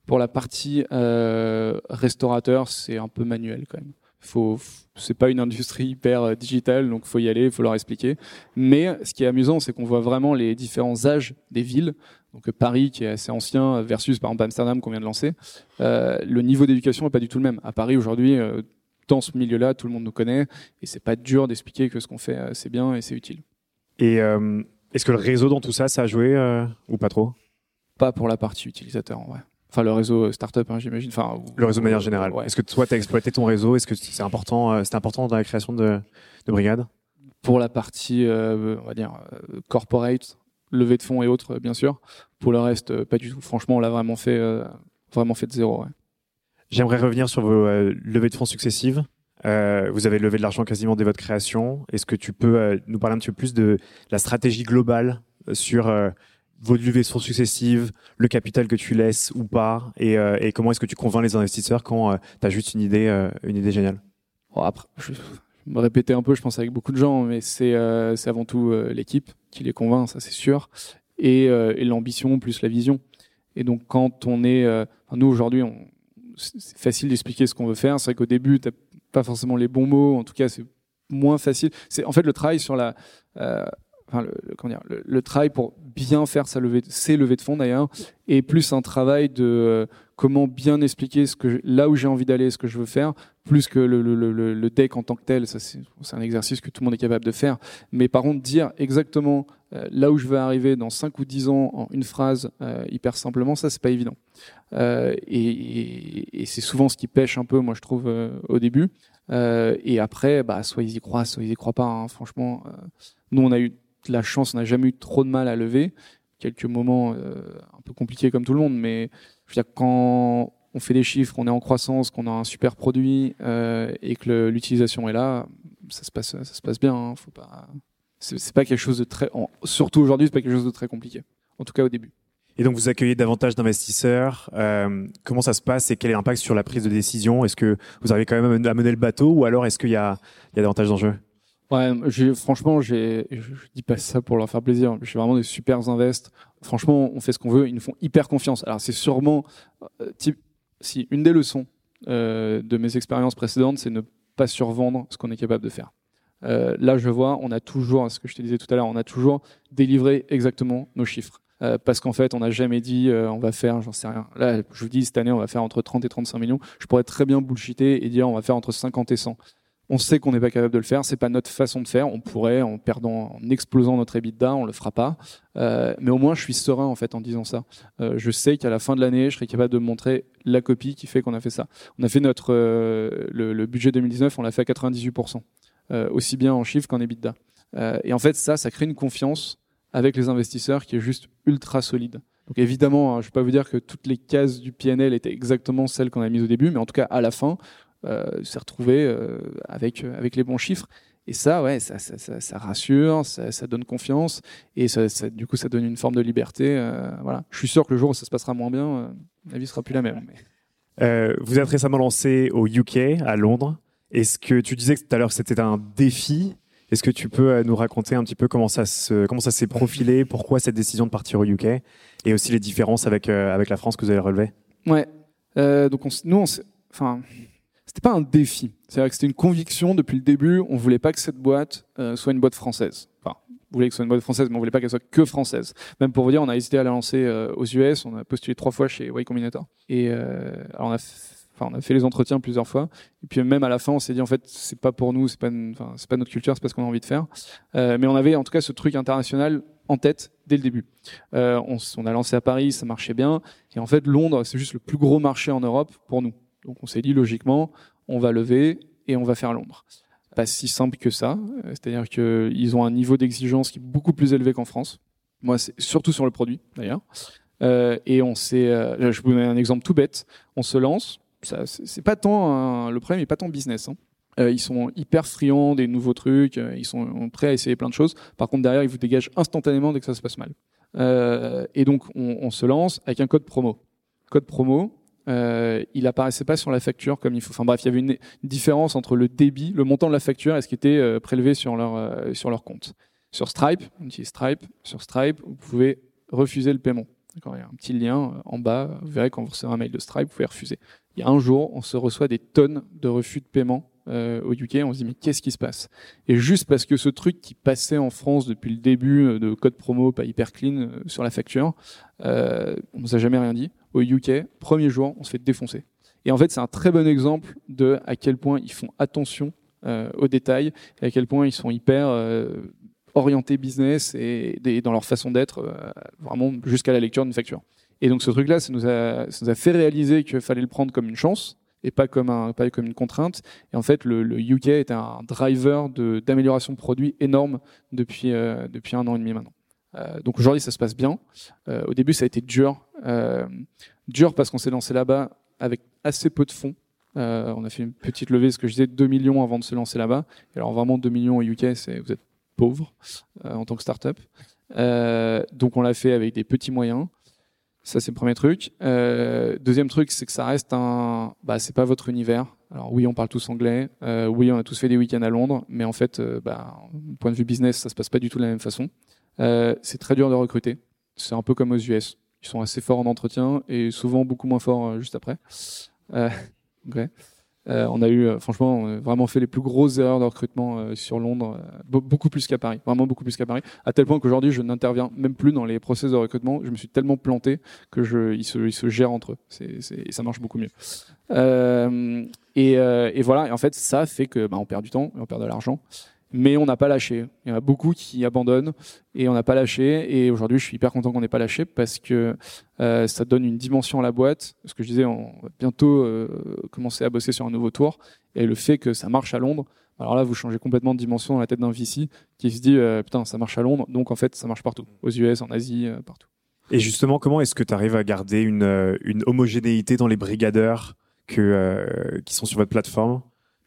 Pour la partie euh, restaurateur, c'est un peu manuel quand même. Faut, c'est pas une industrie hyper euh, digitale, donc faut y aller, faut leur expliquer. Mais ce qui est amusant, c'est qu'on voit vraiment les différents âges des villes. Donc Paris, qui est assez ancien, versus par exemple Amsterdam qu'on vient de lancer. le niveau d'éducation est pas du tout le même. À Paris aujourd'hui, dans ce milieu-là, tout le monde nous connaît, et c'est pas dur d'expliquer que ce qu'on fait, c'est bien et c'est utile. Et euh, est-ce que le réseau dans tout ça, ça a joué euh, ou pas trop? Pas pour la partie utilisateur, en vrai. Enfin, le réseau euh, startup, hein, j'imagine. Enfin, le réseau de manière générale. Est-ce que toi, tu as exploité ton réseau? Est-ce que c'est important, c'était important dans la création de, de Brigade Pour la partie, on va dire, corporate, levée de fonds et autres, bien sûr. Pour le reste, pas du tout. Franchement, on l'a vraiment fait, vraiment fait de zéro. J'aimerais revenir sur vos levées de fonds successives. Euh, vous avez levé de l'argent quasiment dès votre création. Est-ce que tu peux euh, nous parler un petit peu plus de la stratégie globale euh, sur vos levées fonds successives, le capital que tu laisses ou pas, et, comment est-ce que tu convaincs les investisseurs quand tu as juste une idée, une idée géniale? Après, je me répéter un peu, je pense avec beaucoup de gens, mais c'est avant tout l'équipe qui les convainc, ça c'est sûr, et, et l'ambition plus la vision. Et donc quand on est, nous aujourd'hui, c'est facile d'expliquer ce qu'on veut faire. C'est vrai qu'au début, tu pas forcément les bons mots. En tout cas, c'est moins facile. C'est en fait le travail sur la, euh, enfin, le, comment dire, le, travail pour bien faire sa levée, ses levées de fonds d'ailleurs, et plus un travail de euh, comment bien expliquer ce que là où j'ai envie d'aller, ce que je veux faire, plus que le, le, deck en tant que tel. C'est un exercice que tout le monde est capable de faire. Mais par contre, dire exactement euh, là où je veux arriver dans 5 ou 10 ans en une phrase hyper simplement, ça, c'est pas évident. Euh, et, c'est souvent ce qui pêche un peu, moi, je trouve, au début. et après, bah, soit ils y croient, soit ils y croient pas. Hein. Franchement, nous, on a eu la chance, on n'a jamais eu trop de mal à lever. Quelques moments euh, un peu compliqués comme tout le monde, mais je veux dire, quand on fait des chiffres, on est en croissance, qu'on a un super produit euh, et que l'utilisation est là, ça se passe, ça se passe bien. Hein, faut pas, c'est pas quelque chose de très, surtout aujourd'hui, c'est pas quelque chose de très compliqué. En tout cas au début. Et donc vous accueillez davantage d'investisseurs. Euh, comment ça se passe et quel est l'impact sur la prise de décision? Est-ce que vous arrivez quand même à mener le bateau ou alors est-ce qu'il y a, il y a davantage d'enjeux? Ouais, franchement, j'ai, je, dis pas ça pour leur faire plaisir. Je suis vraiment des super invests. Franchement, on fait ce qu'on veut. Ils nous font hyper confiance. Alors, c'est sûrement, euh, type, si une des leçons euh, de mes expériences précédentes, c'est ne pas survendre ce qu'on est capable de faire. Euh, là, je vois, on a toujours, ce que je te disais tout à l'heure, on a toujours délivré exactement nos chiffres. Euh, parce qu'en fait, on n'a jamais dit on va faire, j'en sais rien. Là, je vous dis cette année, on va faire entre 30 et 35 millions. Je pourrais très bien bullshiter et dire on va faire entre 50 et 100. On sait qu'on n'est pas capable de le faire, c'est pas notre façon de faire. On pourrait, en perdant, en explosant notre EBITDA, on le fera pas. Euh, mais au moins, je suis serein en fait en disant ça. Euh, je sais qu'à la fin de l'année, je serai capable de montrer la copie qui fait qu'on a fait ça. On a fait notre euh, le, budget 2019, on l'a fait à 98%, aussi bien en chiffres qu'en EBITDA. et en fait, ça, ça crée une confiance avec les investisseurs qui est juste ultra solide. Donc évidemment, hein, je ne vais pas vous dire que toutes les cases du PNL étaient exactement celles qu'on a mises au début, mais en tout cas à la fin, s'est retrouvé euh, avec, euh, avec les bons chiffres. Et ça, ouais, ça, ça, ça, ça rassure, ça, donne confiance, et ça, du coup, ça donne une forme de liberté. voilà. Je suis sûr que le jour où ça se passera moins bien, la vie sera plus la même. Euh, vous êtes récemment lancé au UK, à Londres. Est-ce que tu disais tout à l'heure que c'était un défi? Est-ce que tu peux nous raconter un petit peu comment ça se, comment ça s'est profilé, pourquoi cette décision de partir au UK, et aussi les différences avec avec la France que vous avez relevé Ouais. donc on, nous, on enfin, c'était pas un défi. C'est-à-dire que c'était une conviction depuis le début. On voulait pas que cette boîte euh, soit une boîte française. Enfin, on voulait que ce soit une boîte française, mais on voulait pas qu'elle soit que française. Même pour vous dire, on a hésité à la lancer euh, aux US. On a postulé trois fois chez Y Combinator. Et euh, on a, Enfin, on a fait les entretiens plusieurs fois. Et puis même à la fin, on s'est dit en fait, c'est pas pour nous, c'est pas, enfin, c'est pas notre culture, c'est pas ce qu'on a envie de faire. Euh, mais on avait en tout cas ce truc international en tête dès le début. Euh, on, on, a lancé à Paris, ça marchait bien. Et en fait, Londres, c'est juste le plus gros marché en Europe pour nous. Donc on s'est dit logiquement, on va lever et on va faire Londres. Pas si simple que ça. C'est-à-dire qu'ils ont un niveau d'exigence qui est beaucoup plus élevé qu'en France. Moi, c'est surtout sur le produit d'ailleurs. Euh, et on s'est, euh, je vous donne un exemple tout bête. On se lance. Ça, c'est pas tant le problème, n'est pas tant business. Hein. Euh, ils sont hyper friands des nouveaux trucs. Ils sont prêts à essayer plein de choses. Par contre, derrière, ils vous dégagent instantanément dès que ça se passe mal. Et donc, on, on, se lance avec un code promo. Code promo. Euh, il apparaissait pas sur la facture comme il faut. Enfin bref, il y avait une, différence entre le débit, le montant de la facture et ce qui était prélevé sur leur sur leur compte. Sur Stripe, on utilise Stripe. Sur Stripe, vous pouvez refuser le paiement. Il y a un petit lien en bas. Vous verrez quand vous recevez un mail de Stripe, vous pouvez refuser. Il y a un jour, on se reçoit des tonnes de refus de paiement euh, au UK. On se dit mais qu'est-ce qui se passe? Et juste parce que ce truc qui passait en France depuis le début euh, de code promo pas hyper clean euh, sur la facture, euh, on nous a jamais rien dit. Au UK, premier jour, on se fait défoncer. Et en fait, c'est un très bon exemple de à quel point ils font attention euh, aux détails et à quel point ils sont hyper orientés business et, et, dans leur façon d'être, vraiment jusqu'à la lecture d'une facture. Et donc ce truc-là, ça ça nous a fait réaliser qu'il fallait le prendre comme une chance et pas comme un pas comme une contrainte. Et en fait, le, le UK est un driver d'amélioration de, produits énorme depuis euh, depuis un an et demi maintenant. Euh, donc aujourd'hui, ça se passe bien. Euh, au début, ça a été dur, euh, dur parce qu'on s'est lancé là-bas avec assez peu de fonds. Euh, on a fait une petite levée, ce que je disais, 2 millions avant de se lancer là-bas. Alors vraiment 2 millions au UK, vous êtes pauvre en tant que startup. donc on l'a fait avec des petits moyens. Ça, c'est le premier truc. Euh, deuxième truc, c'est que ça reste un. Bah, c'est pas votre univers. Alors oui, on parle tous anglais. Euh, oui, on a tous fait des week-ends à Londres, mais en fait, euh, bah, point de vue business, ça se passe pas du tout de la même façon. Euh, c'est très dur de recruter. C'est un peu comme aux US. Ils sont assez forts en entretien et souvent beaucoup moins forts euh, juste après. Euh. Euh, on a eu, franchement, vraiment fait les plus grosses erreurs de recrutement sur Londres, beaucoup plus qu'à Paris, vraiment beaucoup plus qu'à Paris, à tel point qu'aujourd'hui, je n'interviens même plus dans les process de recrutement. Je me suis tellement planté que je, ils se, ils se gèrent entre eux. C'est, c'est, et ça marche beaucoup mieux. Et, et, voilà. Et en fait, ça fait que, bah, on perd du temps et on perd de l'argent mais on n'a pas lâché. Il y en a beaucoup qui abandonnent et on n'a pas lâché. Et aujourd'hui, je suis hyper content qu'on n'ait pas lâché parce que euh, ça donne une dimension à la boîte. Ce que je disais, on va bientôt euh, commencer à bosser sur un nouveau tour. Et le fait que ça marche à Londres, alors là, vous changez complètement de dimension dans la tête d'un VC qui se dit euh, putain, ça marche à Londres, donc en fait, ça marche partout, aux US, en Asie, partout. Et justement, comment est-ce que tu arrives à garder une, homogénéité dans les brigadeurs qui sont sur votre plateforme?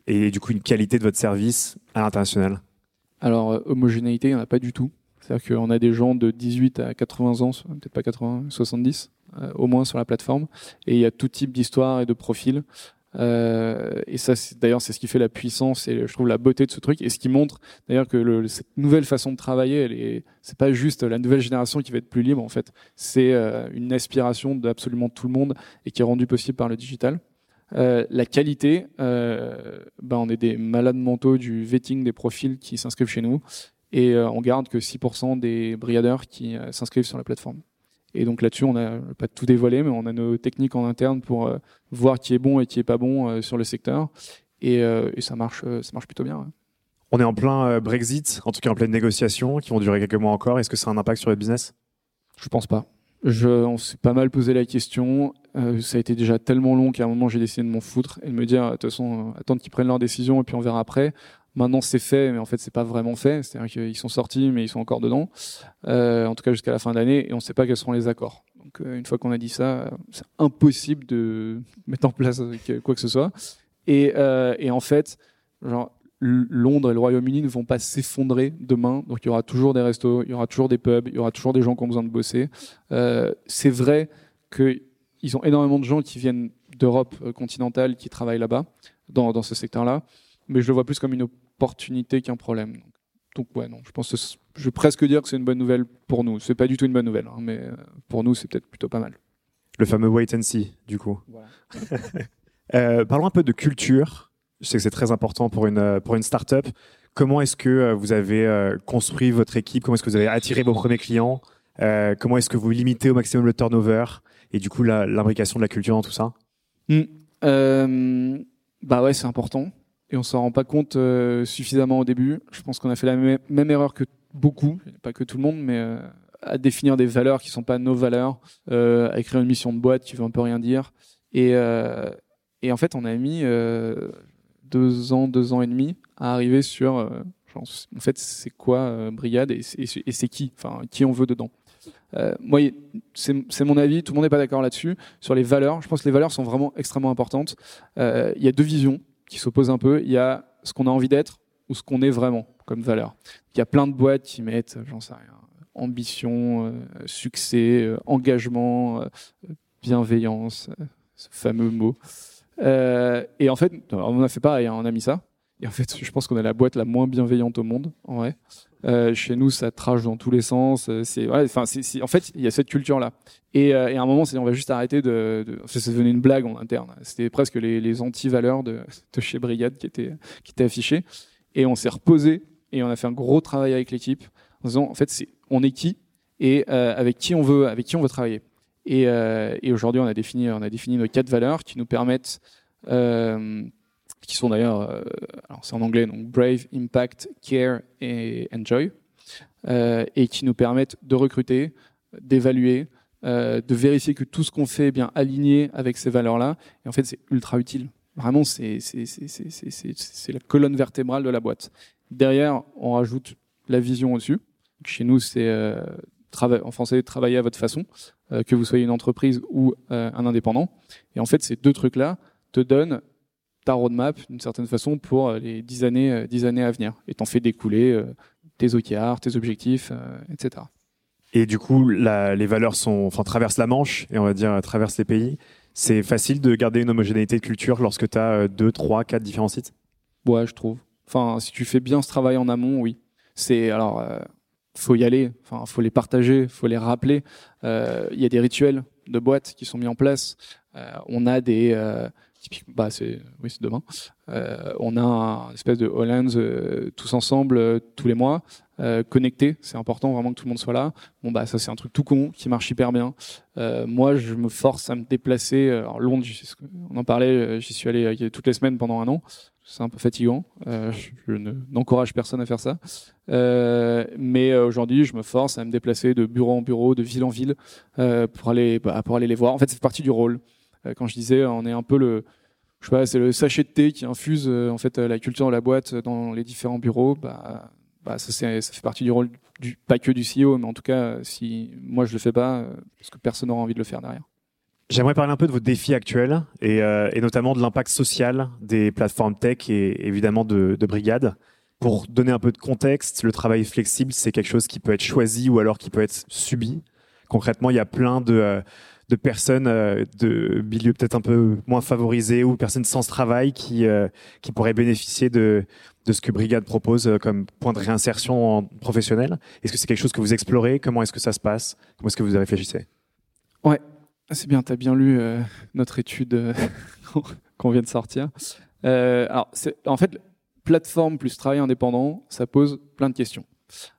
Et du coup une qualité de votre service à l'international Alors, euh, homogénéité, il n'y en a pas du tout. C'est-à-dire qu'on a des gens de 18 à 80 ans, peut-être pas 80, 70 euh, au moins sur la plateforme, et il y a tout type d'histoire et de profil. Euh, et ça, d'ailleurs, c'est ce qui fait la puissance et je trouve la beauté de ce truc et ce qui montre d'ailleurs que le, cette nouvelle façon de travailler, elle est, c'est pas juste la nouvelle génération qui va être plus libre en fait, c'est euh, une aspiration d'absolument tout le monde et qui est rendue possible par le digital. Euh, la qualité, euh, ben on est des malades mentaux du vetting des profils qui s'inscrivent chez nous et euh, on garde que 6% des brigadeurs qui euh, s'inscrivent sur la plateforme. Et donc là-dessus, on n'a pas tout dévoilé, mais on a nos techniques en interne pour voir qui est bon et qui est pas bon sur le secteur. Et, et ça marche, ça marche plutôt bien. Ouais. On est en plein Brexit, en tout cas en pleine négociation, qui vont durer quelques mois encore. Est-ce que ça a un impact sur le business? Je pense pas. Je, on s'est pas mal posé la question. Euh, ça a été déjà tellement long qu'à un moment j'ai décidé de m'en foutre et de me dire de toute façon euh, attendre qu'ils prennent leur décision et puis on verra après. Maintenant c'est fait, mais en fait c'est pas vraiment fait. C'est-à-dire qu'ils sont sortis, mais ils sont encore dedans. Euh, en tout cas jusqu'à la fin d'année et on ne sait pas quels seront les accords. Donc euh, une fois qu'on a dit ça, c'est impossible de mettre en place quoi que ce soit. Et, euh, et en fait, genre Londres et le Royaume-Uni ne vont pas s'effondrer demain. Donc il y aura toujours des restos, il y aura toujours des pubs, il y aura toujours des gens qui ont besoin de bosser. Euh, c'est vrai qu'ils ont énormément de gens qui viennent d'Europe euh, continentale qui travaillent là-bas, dans, dans, ce secteur-là. Mais je le vois plus comme une opportunité qu'un problème. Donc, donc, ouais, non, je pense que je vais presque dire que c'est une bonne nouvelle pour nous. C'est pas du tout une bonne nouvelle, hein, mais euh, pour nous, c'est peut-être plutôt pas mal. Le fameux wait and see, du coup. Voilà. euh, parlons un peu de culture je sais que c'est très important pour une, pour une startup. Comment est-ce que euh, vous avez euh, construit votre équipe? Comment est-ce que vous avez attiré vos premiers clients? Euh, Comment est-ce que vous limitez au maximum le turnover? Et du coup l'imbrication de la culture dans tout ça? Euh, Bah ouais, c'est important. Et on s'en rend pas compte euh, suffisamment au début. Je pense qu'on a fait la même, erreur que beaucoup, pas que tout le monde, mais euh, à définir des valeurs qui sont pas nos valeurs, euh, à écrire une mission de boîte qui veut un peu rien dire. Et, euh, et en fait, on a mis euh, deux ans, deux ans et demi à arriver sur, euh, en fait, c'est quoi euh, Brigade et c'est, qui, enfin, qui on veut dedans. Euh, moi, c'est, mon avis. Tout le monde n'est pas d'accord là-dessus. Sur les valeurs, je pense que les valeurs sont vraiment extrêmement importantes. Il y a deux visions qui s'opposent un peu. Il y a ce qu'on a envie d'être ou ce qu'on est vraiment comme valeur. Il y a plein de boîtes qui mettent, j'en sais rien, ambition, succès, engagement, bienveillance, ce fameux mot. Euh, et en fait, on a fait pareil, hein, on a mis ça. Et en fait, je pense qu'on a la boîte la moins bienveillante au monde, en vrai. Euh, chez nous, ça trache dans tous les sens. euh, enfin, en fait, il y a cette culture-là. Et, à un moment, c'est, on va juste arrêter de. de c'est devenu une blague en interne. C'était presque les, les anti-valeurs de, chez Brigade qui étaient, qui étaient affichées. Et on s'est reposé et on a fait un gros travail avec l'équipe en disant, en fait, on est qui et avec qui on veut, avec qui on veut travailler. Et, euh, et aujourd'hui, on a défini, on a défini nos quatre valeurs qui nous permettent, euh, qui sont d'ailleurs, euh, c'est en anglais, donc brave, impact, care et enjoy, et qui nous permettent de recruter, d'évaluer, euh, de vérifier que tout ce qu'on fait est bien aligné avec ces valeurs-là. Et en fait, c'est ultra utile. Vraiment, c'est la colonne vertébrale de la boîte. Derrière, on rajoute la vision au-dessus. Chez nous, c'est euh, en français travailler à votre façon, que vous soyez une entreprise ou euh, un indépendant. Et en fait, ces deux trucs-là te donnent ta roadmap d'une certaine façon pour euh, les dix années, euh, dix années à venir. Et t'en fais découler euh, tes OKR, tes objectifs, euh, etc. Et du coup, la- les valeurs sont, enfin, traversent la Manche et on va dire traversent les pays. C'est facile de garder une homogénéité de culture lorsque tu as 2, 3, 4 différents sites? Ouais, je trouve. Enfin, si tu fais bien ce travail en amont, oui. C'est alors, euh, faut y aller. Enfin, faut les partager, faut les rappeler. Euh, Il y a des rituels de boîte qui sont mis en place. Euh, on a des euh, bah c'est oui c'est demain. Euh, on a un espèce de Hollands euh, tous ensemble tous les mois connectés. C'est important vraiment que tout le monde soit là. Bon bah ça c'est un truc tout con qui marche hyper bien. Moi je me force à me déplacer. Alors Londres, on en parlait, j'y suis allé toutes les semaines pendant un an. C'est un peu fatigant. Euh, je ne- n'encourage personne à faire ça. Euh, mais euh, aujourd'hui, je me force à me déplacer de bureau en bureau, de ville en ville, pour aller bah, pour aller les voir. En fait, c'est partie du rôle. Quand je disais, on est un peu le, je sais pas, c'est le sachet de thé qui infuse en fait la culture de la boîte dans les différents bureaux. Bah, bah ça, ça fait partie du rôle pas que du CEO, mais en tout cas, si moi je le fais pas, parce que personne n'aura envie de le faire derrière. J'aimerais parler un peu de vos défis actuels et, euh, et notamment de l'impact social des plateformes tech et évidemment de, de Brigade. Pour donner un peu de contexte, le travail flexible, c'est quelque chose qui peut être choisi ou alors qui peut être subi. Concrètement, il y a plein de, euh, de personnes euh, de milieux peut-être un peu moins favorisés ou personnes sans travail qui, euh, qui pourraient bénéficier de, de ce que Brigade propose comme point de réinsertion professionnelle. Est-ce que c'est quelque chose que vous explorez? Comment est-ce que ça se passe? Comment est-ce que vous y réfléchissez? Ah, C'est bien, tu as bien lu euh, notre étude euh, qu'on vient de sortir. Euh, alors, en fait, plateforme plus travail indépendant, ça pose plein de questions.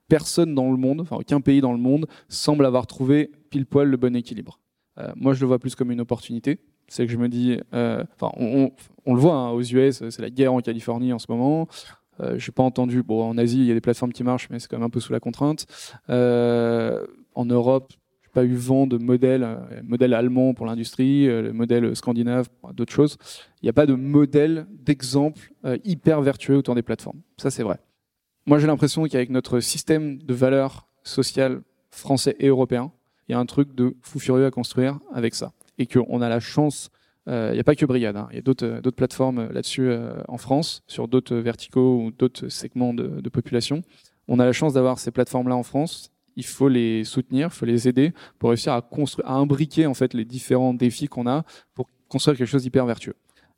Personne dans le monde, enfin aucun pays dans le monde, semble avoir trouvé pile poil le bon équilibre. Moi, je le vois plus comme une opportunité. C'est que je me dis, enfin, on, le voit hein, aux US, c'est la guerre en Californie en ce moment. Euh, j'ai pas entendu. Bon, en Asie, il y a des plateformes qui marchent, mais c'est quand même un peu sous la contrainte. En Europe, pas eu vent de modèle, euh, modèle allemand pour l'industrie, euh, le modèle scandinave d'autres choses. Il n'y a pas de modèle, d'exemple euh, hyper vertueux autour des plateformes. Ça, c'est vrai. Moi, j'ai l'impression qu'avec notre système de valeurs sociales français et européen, il y a un truc de fou furieux à construire avec ça. Et qu'on a la chance, il n'y a pas que Brigade, hein, il y a d'autres plateformes là-dessus en France, sur d'autres verticaux ou d'autres segments de population. On a la chance d'avoir ces plateformes-là en France. Il faut les soutenir, il faut les aider pour réussir à construire, à imbriquer en fait les différents défis qu'on a pour construire quelque chose d'hyper vertueux.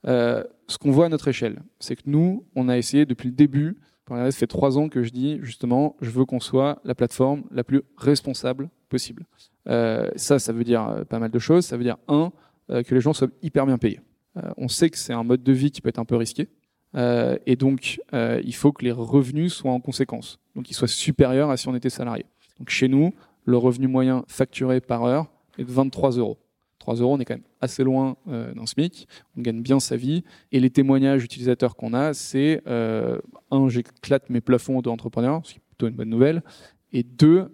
Euh, ce qu'on voit à notre échelle, c'est que nous, on a essayé depuis le début. Ça fait trois ans que je dis justement, je veux qu'on soit la plateforme la plus responsable possible. Euh, ça, ça veut dire euh, pas mal de choses. Ça veut dire un, que les gens soient hyper bien payés. On sait que c'est un mode de vie qui peut être un peu risqué. Et donc, il faut que les revenus soient en conséquence. Donc, qu'ils soient supérieurs à si on était salarié. Donc, chez nous, le revenu moyen facturé par heure est de 23 euros. 3 euros, on est quand même assez loin d'un SMIC, on gagne bien sa vie, et les témoignages utilisateurs qu'on a, c'est, un, j'éclate mes plafonds d'entrepreneur, ce qui est plutôt une bonne nouvelle, et deux,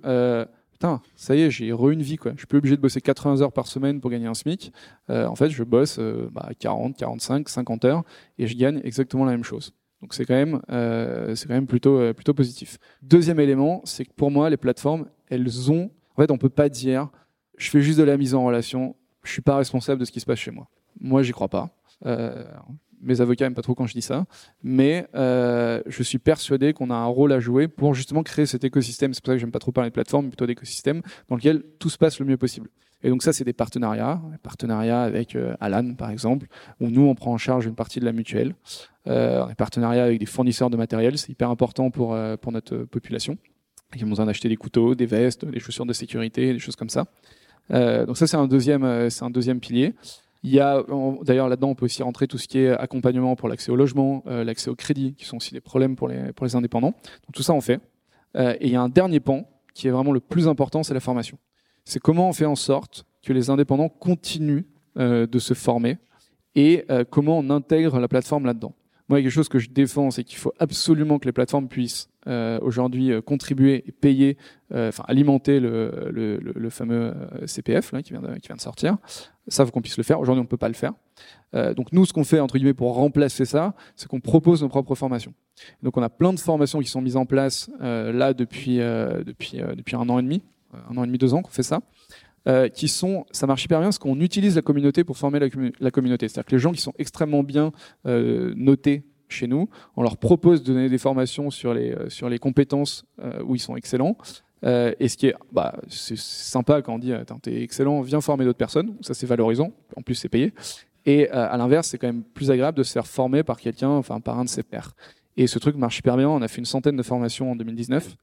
putain, ça y est, j'ai re une vie. Quoi. Je suis plus obligé de bosser 80 heures par semaine pour gagner un SMIC. Euh, en fait, je bosse euh, bah, 40, 45, 50 heures et je gagne exactement la même chose. Donc c'est quand même, euh, c'est quand même plutôt, euh, plutôt positif. Deuxième élément, c'est que pour moi, les plateformes, elles ont, en fait, on peut pas dire, je fais juste de la mise en relation, je suis pas responsable de ce qui se passe chez moi. Moi, j'y crois pas. Euh, mes avocats n'aiment pas trop quand je dis ça, mais je suis persuadé qu'on a un rôle à jouer pour justement créer cet écosystème. C'est pour ça que j'aime pas trop parler de plateforme, mais plutôt d'écosystème dans lequel tout se passe le mieux possible. Et donc ça, c'est des partenariats, partenariats avec euh, Alan par exemple, où nous on prend en charge une partie de la mutuelle, euh, des partenariats avec des fournisseurs de matériel, c'est hyper important pour euh, pour notre population. Ils ont besoin d'acheter des couteaux, des vestes, des chaussures de sécurité, des choses comme ça. Donc ça, c'est un deuxième, un deuxième pilier. Il y a d'ailleurs là-dedans, on peut aussi rentrer tout ce qui est accompagnement pour l'accès au logement, l'accès au crédit, qui sont aussi des problèmes pour les pour les indépendants. Donc tout ça, on fait. Et il y a un dernier pan qui est vraiment le plus important, c'est la formation. C'est comment on fait en sorte que les indépendants continuent euh, de se former et euh, comment on intègre la plateforme là-dedans. Moi, quelque chose que je défends, c'est qu'il faut absolument que les plateformes puissent euh, aujourd'hui contribuer et payer, enfin alimenter le, fameux CPF qui, vient de, sortir. Ça, faut qu'on puisse le faire. Aujourd'hui, on ne peut pas le faire. Donc nous, ce qu'on fait entre guillemets pour remplacer ça, c'est qu'on propose nos propres formations. Donc on a plein de formations qui sont mises en place là depuis un an et demi, un an et demi, deux ans qu'on fait ça. Euh, qui sont, ça marche hyper bien parce qu'on utilise la communauté pour former la, communauté. C'est-à-dire que les gens qui sont extrêmement bien euh, notés chez nous, on leur propose de donner des formations sur les, euh, sur les compétences euh, où ils sont excellents. Euh, et ce qui est, bah, c'est sympa quand on dit, t'es excellent, viens former d'autres personnes. Ça c'est valorisant. En plus c'est payé. Et à l'inverse, c'est quand même plus agréable de se faire former par quelqu'un, enfin par un de ses pairs. Et ce truc marche super bien. On a fait une centaine de formations en 2019.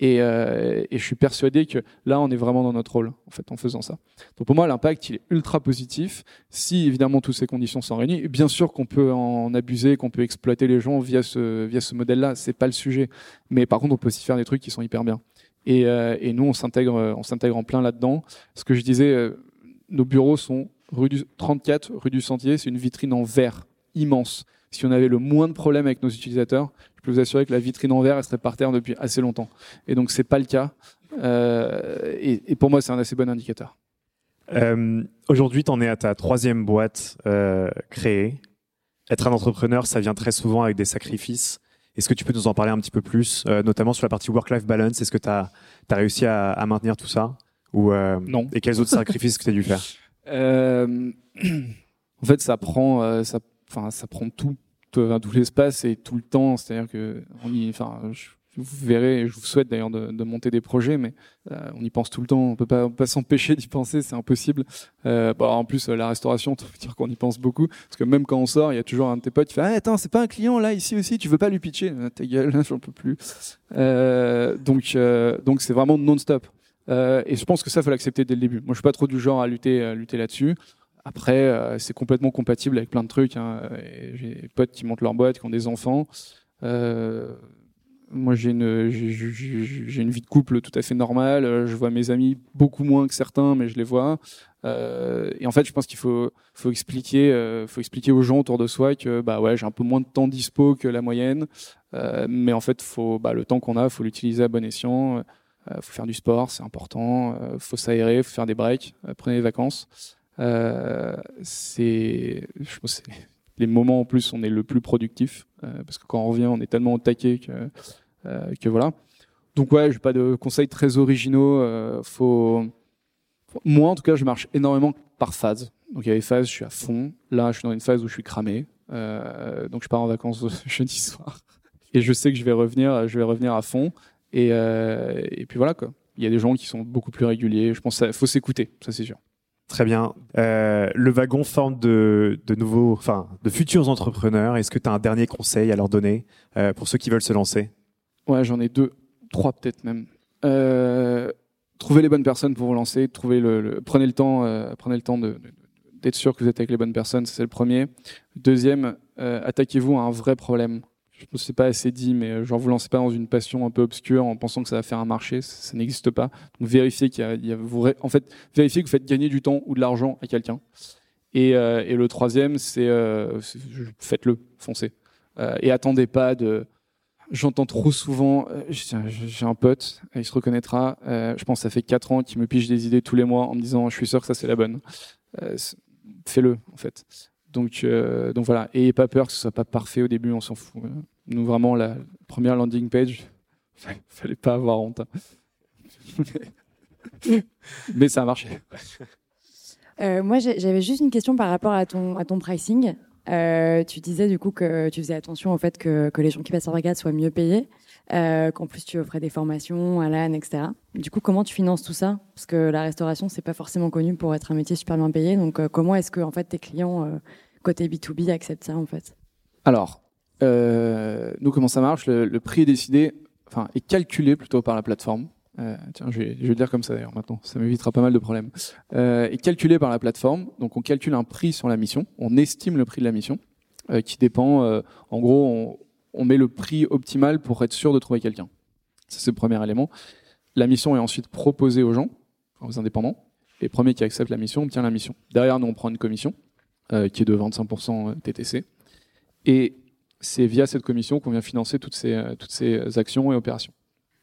Et, euh, et, je suis persuadé que là, on est vraiment dans notre rôle, en fait, en faisant ça. Donc pour moi, l'impact, il est ultra positif. Si évidemment toutes ces conditions sont réunies, bien sûr qu'on peut en abuser, qu'on peut exploiter les gens via ce via ce modèle-là, c'est pas le sujet. Mais par contre, on peut aussi faire des trucs qui sont hyper bien. Et, euh, et nous, on s'intègre, on s'intègre en plein là-dedans. Ce que je disais, euh, nos bureaux sont rue du 34, rue du Sentier. C'est une vitrine en verre immense. Si on avait le moins de problèmes avec nos utilisateurs, peux vous assurer que la vitrine en verre elle serait par terre depuis assez longtemps. Et donc c'est pas le cas. Euh, et, et, pour moi, c'est un assez bon indicateur. Euh, Aujourd'hui, tu en es à ta troisième boîte euh, créée. Être un entrepreneur, ça vient très souvent avec des sacrifices. Est-ce que tu peux nous en parler un petit peu plus, notamment sur la partie work-life balance? Est-ce que tu as, as, réussi à, à, maintenir tout ça? Ou, Non. Et quels autres sacrifices que tu as dû faire? En fait, ça prend, ça, ça prend tout tout, tout l'espace et tout le temps. C'est-à-dire que on y, enfin, je, vous verrez, je vous souhaite d'ailleurs de, monter des projets, mais euh, on y pense tout le temps. On peut pas, pas s'empêcher d'y penser, c'est impossible. Euh, en plus, la restauration, tu dire qu'on y pense beaucoup, parce que même quand on sort, il y a toujours un de tes potes qui fait ah, "Attends, c'est pas un client là, ici aussi, tu veux pas lui pitcher? Ah, Ta gueule, j'en peux plus." Euh, donc, euh, donc c'est vraiment non-stop. Euh, et je pense que ça, faut l'accepter dès le début. Moi, je suis pas trop du genre à lutter, à lutter là-dessus. Après, euh, c'est complètement compatible avec plein de trucs. Hein. J'ai des potes qui montent leur boîte, qui ont des enfants. Euh, moi, j'ai une, j'ai une vie de couple tout à fait normale. Je vois mes amis beaucoup moins que certains, mais je les vois. Euh, et en fait, je pense qu'il faut, faut expliquer, euh, faut expliquer aux gens autour de soi que bah ouais, j'ai un peu moins de temps dispo que la moyenne, euh, mais en fait, faut, bah, le temps qu'on a, faut l'utiliser à bon escient. Euh, faut faire du sport, c'est important. Euh, faut s'aérer, faut faire des breaks. prenez des vacances. Euh, c'est, les moments en plus on est le plus productif euh, parce que quand on revient, on est tellement au taquet que euh, que voilà. Donc ouais, j'ai pas de conseils très originaux. Faut, moi en tout cas, je marche énormément par phase. Donc il y a des phases, je suis à fond. Là, je suis dans une phase où je suis cramé. donc je pars en vacances jeudi soir et je sais que je vais revenir, je vais revenir à fond. Et, et puis voilà quoi. Il y a des gens qui sont beaucoup plus réguliers. Je pense qu'il faut s'écouter, ça c'est sûr. Très bien. Euh, le wagon forme de, nouveaux, enfin, de futurs entrepreneurs. Est-ce que tu as un dernier conseil à leur donner euh, pour ceux qui veulent se lancer? Ouais, j'en ai deux, trois peut-être même. Euh, trouvez les bonnes personnes pour vous lancer. Trouvez le, prenez le temps, prenez le temps d'être sûr que vous êtes avec les bonnes personnes. C'est le premier. Deuxième, attaquez-vous à un vrai problème. Je ne sais pas assez dit, mais euh, genre vous lancez pas dans une passion un peu obscure en pensant que ça va faire un marché, ça, n'existe pas. Donc vérifiez qu'il y a, en fait, vérifiez que vous faites gagner du temps ou de l'argent à quelqu'un. Et, euh, le troisième, c'est euh, faites-le, foncez. Et attendez pas de. J'entends trop souvent, j'ai un pote, il se reconnaîtra. je pense que ça fait quatre ans qu'il me pige des idées tous les mois en me disant, je suis sûr que ça c'est la bonne. Fais-le en fait. Donc, euh, donc voilà, et pas peur que ce soit pas parfait au début, on s'en fout. Nous vraiment la première landing page, fallait pas avoir honte. Hein. Mais ça a marché. Euh, moi, j'avais juste une question par rapport à ton, à ton pricing. Euh, tu disais du coup que tu faisais attention au fait que, que les gens qui passent en brigade soient mieux payés, qu'en plus tu offrais des formations à l'âne, etc. Du coup, comment tu finances tout ça? Parce que la restauration, c'est pas forcément connu pour être un métier super bien payé. Donc, comment est-ce que en fait tes clients côté B2B acceptent ça en fait Alors, nous, comment ça marche? Le, le, prix est décidé, enfin, est calculé plutôt par la plateforme. Euh, tiens, je vais, le dire comme ça d'ailleurs maintenant, ça m'évitera pas mal de problèmes. Euh, est calculé par la plateforme, donc on calcule un prix sur la mission, on estime le prix de la mission, euh, qui dépend, euh, en gros, on, met le prix optimal pour être sûr de trouver quelqu'un. C'est le premier élément. La mission est ensuite proposée aux gens, aux indépendants. Les premiers qui acceptent la mission obtiennent la mission. Derrière, nous, on prend une commission euh, qui est de 25% TTC. Et c'est via cette commission qu'on vient financer toutes ces, toutes ces actions et opérations.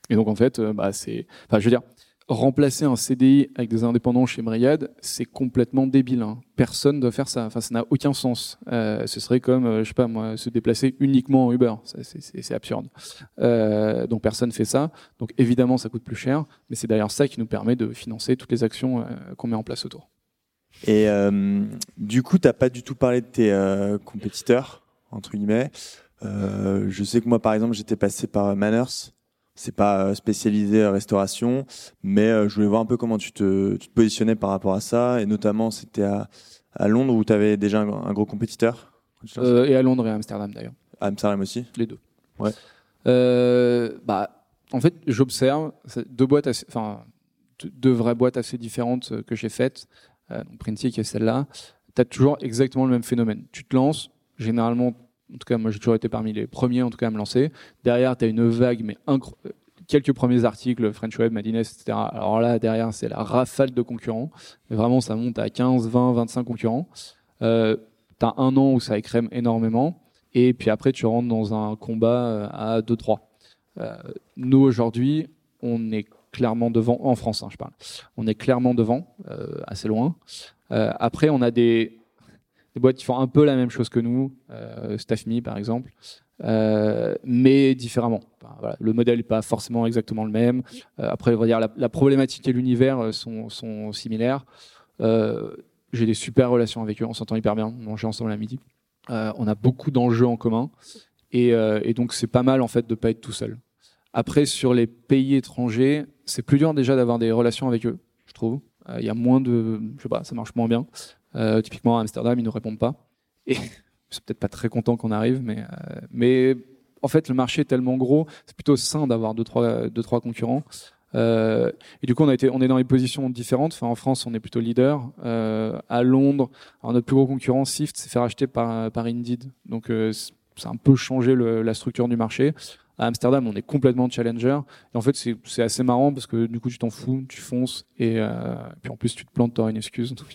Et donc en fait, euh, bah, c'est, enfin, je veux dire, remplacer un CDI avec des indépendants chez Myriad, c'est complètement débile. Hein. Personne ne doit faire ça. Enfin, ça n'a aucun sens. Euh, ce serait comme, euh, je sais pas moi, se déplacer uniquement en Uber. C'est absurde. Euh, donc personne fait ça. Donc évidemment, ça coûte plus cher, mais c'est d'ailleurs ça qui nous permet de financer toutes les actions euh, qu'on met en place autour. Et euh, du coup, tu n'as pas du tout parlé de tes compétiteurs, entre guillemets. je sais que moi, par exemple, j'étais passé par Manners c'est pas euh, spécialisé restauration, mais euh, je voulais voir un peu comment tu te, tu te positionnais par rapport à ça, et notamment c'était à, à Londres où tu avais déjà un, gros compétiteur. Euh, et à Londres et à Amsterdam d'ailleurs. À Amsterdam aussi. Les deux. Ouais. Euh, bah, en fait, j'observe deux boîtes, enfin deux vraies boîtes assez différentes que j'ai faites. Euh, donc Printy qui est celle-là. Tu as toujours exactement le même phénomène. Tu te lances, généralement en tout cas, moi, j'ai toujours été parmi les premiers, en tout cas, à me lancer. Derrière, tu as une vague, mais quelques premiers articles, French Web, Madines, etc. Alors là, derrière, c'est la rafale de concurrents. Et vraiment, ça monte à 15, 20, 25 concurrents. Euh, tu as un an où ça écrème énormément. Et puis après, tu rentres dans un combat euh, à 2-3. Euh, nous, aujourd'hui, on est clairement devant, en France, hein, je parle, on est clairement devant, euh, assez loin. Euh, après, on a des, boîtes qui font un peu la même chose que nous, euh, StaffMe par exemple, mais différemment. Le modèle n'est pas forcément exactement le même. Après, la, problématique et l'univers sont, similaires. J'ai des super relations avec eux, on s'entend hyper bien, on mange ensemble à midi. On a beaucoup d'enjeux en commun et, et donc c'est pas mal en fait de pas être tout seul. Après, sur les pays étrangers, c'est plus dur déjà d'avoir des relations avec eux, je trouve. Il y a moins de, je sais pas, ça marche moins bien. Euh, typiquement à Amsterdam, ils ne répondent pas. Et c'est peut-être pas très content qu'on arrive, mais, euh, mais en fait, le marché est tellement gros, c'est plutôt sain d'avoir deux trois, deux, trois concurrents. Euh, et du coup, on, a été, on est dans des positions différentes. Enfin, en France, on est plutôt leader. Euh, à Londres, alors notre plus gros concurrent, Sift, s'est fait racheter par, par Indeed. Donc, euh, ça a un peu changé le, la structure du marché. À Amsterdam, on est complètement challenger. Et en fait, c'est assez marrant parce que du coup, tu t'en fous, tu fonces. Et, euh, et puis en plus, tu te plantes, tu auras une excuse. Donc,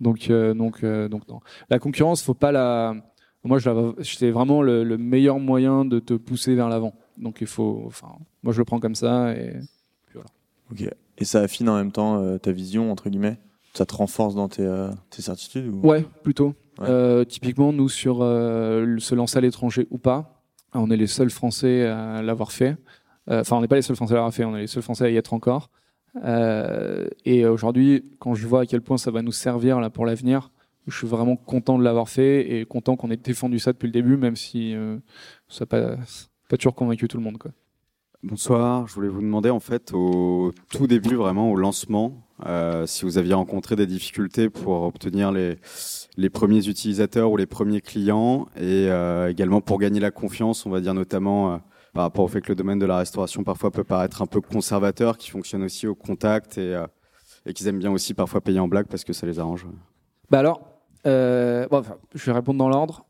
donc, euh, donc, euh, donc, non. La concurrence, faut pas la. Moi, c'est vraiment le, le, meilleur moyen de te pousser vers l'avant. Donc, il faut. Enfin, moi, je le prends comme ça et puis voilà. Ok. Et ça affine en même temps euh, ta vision entre guillemets? Ça te renforce dans tes, euh, tes certitudes ou... Ouais, plutôt. Ouais. Euh, typiquement, nous sur se lancer à l'étranger ou pas, on est les seuls Français à l'avoir fait. Enfin, on n'est pas les seuls Français à l'avoir fait. On est les seuls Français à y être encore. Euh, et aujourd'hui, quand je vois à quel point ça va nous servir là pour l'avenir, je suis vraiment content de l'avoir fait et content qu'on ait défendu ça depuis le début, même si euh, ça n'a pas, pas toujours convaincu tout le monde. Bonsoir, je voulais vous demander en fait au tout début, vraiment au lancement, euh, si vous aviez rencontré des difficultés pour obtenir les, premiers utilisateurs ou les premiers clients et euh, également pour gagner la confiance, on va dire notamment euh, par rapport au fait que le domaine de la restauration parfois peut paraître un peu conservateur, qui fonctionne aussi au contact et, et qu'ils aiment bien aussi parfois payer en blague parce que ça les arrange. Bah alors, je vais répondre dans l'ordre.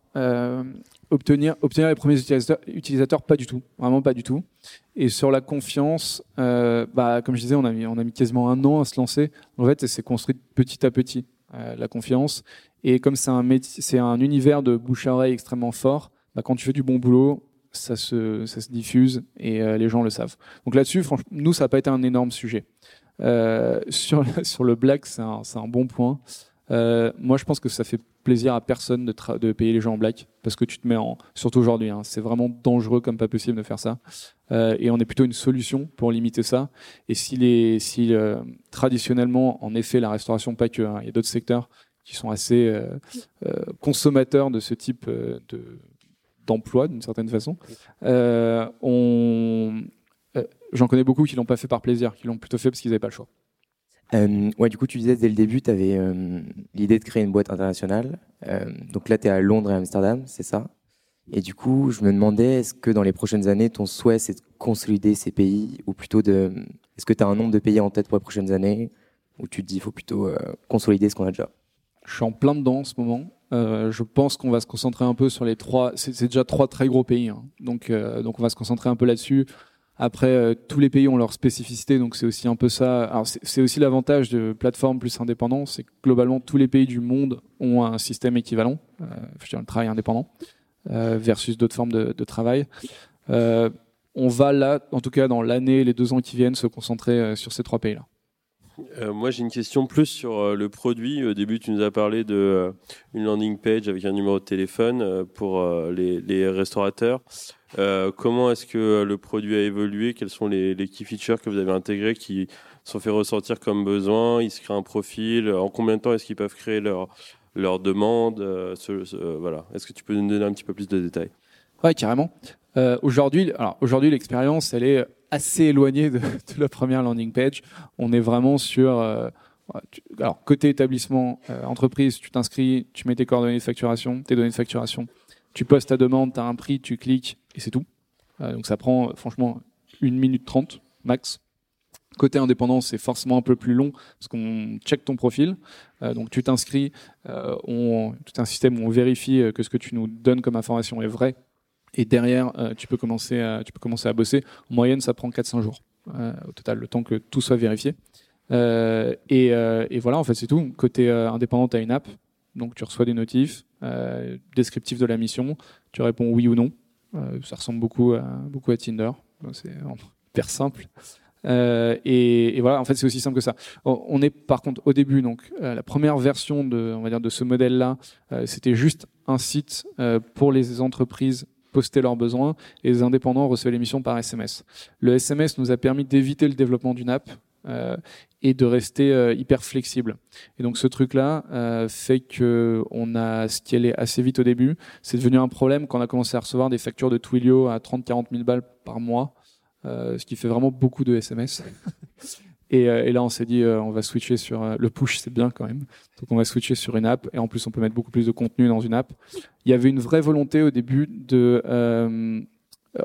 Obtenir, les premiers utilisateurs, pas du tout, vraiment pas du tout. Et sur la confiance, euh, bah, comme je disais, on a, mis, quasiment un an à se lancer. En fait, c'est construit petit à petit, euh, la confiance. Et comme c'est un, univers de bouche à oreille extrêmement fort, bah, quand tu fais du bon boulot, ça se, diffuse et euh, les gens le savent. Donc là-dessus, nous, ça n'a pas été un énorme sujet. Sur, le black, c'est un, bon point. Moi, je pense que ça fait plaisir à personne de, payer les gens en black parce que tu te mets en, surtout aujourd'hui, hein, c'est vraiment dangereux comme pas possible de faire ça. Euh, et on est plutôt une solution pour limiter ça. Et si les, si euh, traditionnellement, en effet, la restauration pas que, hein, il y a d'autres secteurs qui sont assez euh, consommateurs de ce type de d'emploi d'une certaine façon. on, j'en connais beaucoup qui l'ont pas fait par plaisir, qui l'ont plutôt fait parce qu'ils n'avaient pas le choix. Euh, ouais, du coup, tu disais dès le début, tu avais euh, l'idée de créer une boîte internationale. Euh, donc là, tu es à Londres et Amsterdam, c'est ça? Et du coup, je me demandais, est-ce que dans les prochaines années, ton souhait, c'est de consolider ces pays Ou plutôt de. Est-ce que tu as un nombre de pays en tête pour les prochaines années Ou tu te dis, il faut plutôt euh, consolider ce qu'on a déjà? Je suis en plein dedans en ce moment. Euh, je pense qu'on va se concentrer un peu sur les trois. C'est déjà trois très gros pays, hein. donc donc on va se concentrer un peu là-dessus. Après, euh, tous les pays ont leur spécificité, donc c'est aussi un peu ça. C'est aussi l'avantage de plateformes plus indépendantes, c'est que globalement tous les pays du monde ont un système équivalent, euh, je dire, le travail indépendant, euh, versus d'autres formes de, travail. Euh, on va là, en tout cas dans l'année, les deux ans qui viennent, se concentrer sur ces trois pays-là. Moi, j'ai une question plus sur le produit. Au début, tu nous as parlé de euh, une landing page avec un numéro de téléphone pour les, restaurateurs. Comment est-ce que le produit a évolué? Quels sont les, key features que vous avez intégrés qui sont fait ressortir comme besoin? Ils se créent un profil. En combien de temps est-ce qu'ils peuvent créer leur leur demande? Voilà. Est-ce que tu peux nous donner un petit peu plus de détails? Ouais, carrément. aujourd'hui, alors aujourd'hui, l'expérience, elle est assez éloigné de, de, la première landing page. On est vraiment sur euh, alors côté établissement euh, entreprise, tu t'inscris, tu mets tes coordonnées de facturation, tes données de facturation, tu postes ta demande, tu as un prix, tu cliques et c'est tout. Euh, donc ça prend franchement une minute trente max. Côté indépendant, c'est forcément un peu plus long parce qu'on check ton profil. Euh, donc tu t'inscris, euh, on tout un système où on vérifie que ce que tu nous donnes comme information est vrai et derrière, tu, peux commencer à, bosser. En moyenne, ça prend 4-5 jours au total, le temps que tout soit vérifié. Et, et, voilà, en fait, c'est tout. Côté indépendant, tu as une app, donc tu reçois des notifs, descriptifs de la mission, tu réponds oui ou non. ça ressemble beaucoup à, beaucoup à Tinder. C'est hyper simple. Euh, et, voilà, en fait, c'est aussi simple que ça. On est par contre au début, donc euh, la première version de, on va dire, de ce modèle-là, euh, c'était juste un site pour les entreprises poster leurs besoins et les indépendants recevaient l'émission par SMS. Le SMS nous a permis d'éviter le développement d'une app euh, et de rester euh, hyper flexible. Et donc ce truc-là euh, fait que on a ce qui allait assez vite au début. C'est devenu un problème quand on a commencé à recevoir des factures de Twilio à 30-40 000 balles par mois, euh, ce qui fait vraiment beaucoup de SMS. Et, euh, et, là, on s'est dit, euh, on va switcher sur euh, le push, c'est bien quand même. Donc, on va switcher sur une app. Et en plus, on peut mettre beaucoup plus de contenu dans une app. Il y avait une vraie volonté au début de euh,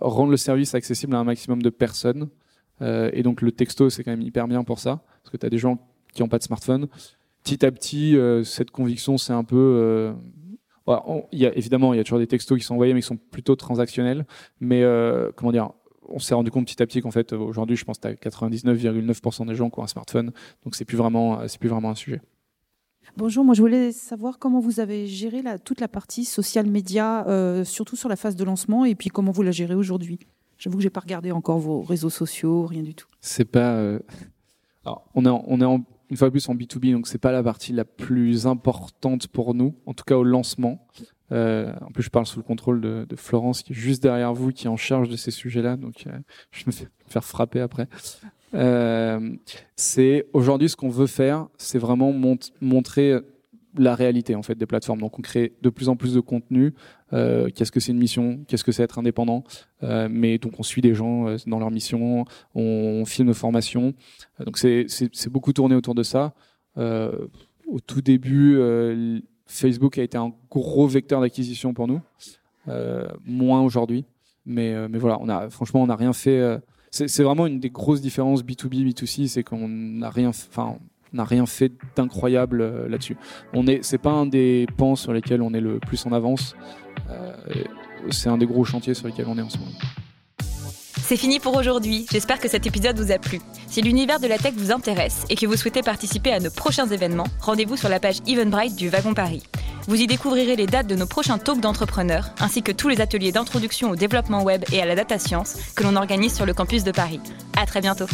rendre le service accessible à un maximum de personnes. Et donc, le texto, c'est quand même hyper bien pour ça, parce que tu as des gens qui n'ont pas de smartphone. Petit à petit, cette conviction, c'est un peu il y a, évidemment, il y a toujours des textos qui sont envoyés, mais qui sont plutôt transactionnels. Mais euh, comment dire on s'est rendu compte petit à petit qu'en fait, aujourd'hui, je pense que tu as 99,9% des gens qui ont un smartphone. Donc, c'est plus vraiment, c'est plus vraiment un sujet. Bonjour, moi je voulais savoir comment vous avez géré la, toute la partie social média, euh, surtout sur la phase de lancement, et puis comment vous la gérez aujourd'hui? J'avoue que j'ai pas regardé encore vos réseaux sociaux, rien du tout. C'est pas. Euh... Alors, on est, on est une fois plus en B2B, donc c'est pas la partie la plus importante pour nous, en tout cas au lancement. Euh, en plus, je parle sous le contrôle de, de, Florence, qui est juste derrière vous, qui est en charge de ces sujets-là. Donc, euh, je me faire frapper après. Euh, c'est aujourd'hui ce qu'on veut faire, c'est vraiment mont montrer la réalité en fait des plateformes. Donc, on crée de plus en plus de contenu. Euh, qu'est-ce que c'est une mission Qu'est-ce que c'est être indépendant euh, Mais donc, on suit des gens dans leur mission, on, filme nos formations. donc, c'est beaucoup tourné autour de ça. au tout début Facebook a été un gros vecteur d'acquisition pour nous, euh, moins aujourd'hui. Mais, euh, mais voilà, on a, franchement, on n'a rien fait. Euh, c'est vraiment une des grosses différences B2B, B2C, c'est qu'on n'a rien, enfin, n'a rien fait d'incroyable là-dessus. On est, c'est pas un des pans sur lesquels on est le plus en avance. c'est un des gros chantiers sur lesquels on est en ce moment. C'est fini pour aujourd'hui. J'espère que cet épisode vous a plu. Si l'univers de la tech vous intéresse et que vous souhaitez participer à nos prochains événements, rendez-vous sur la page Eventbrite du Wagon Paris. Vous y découvrirez les dates de nos prochains talks d'entrepreneurs, ainsi que tous les ateliers d'introduction au développement web et à la data science que l'on organise sur le campus de Paris. À très bientôt.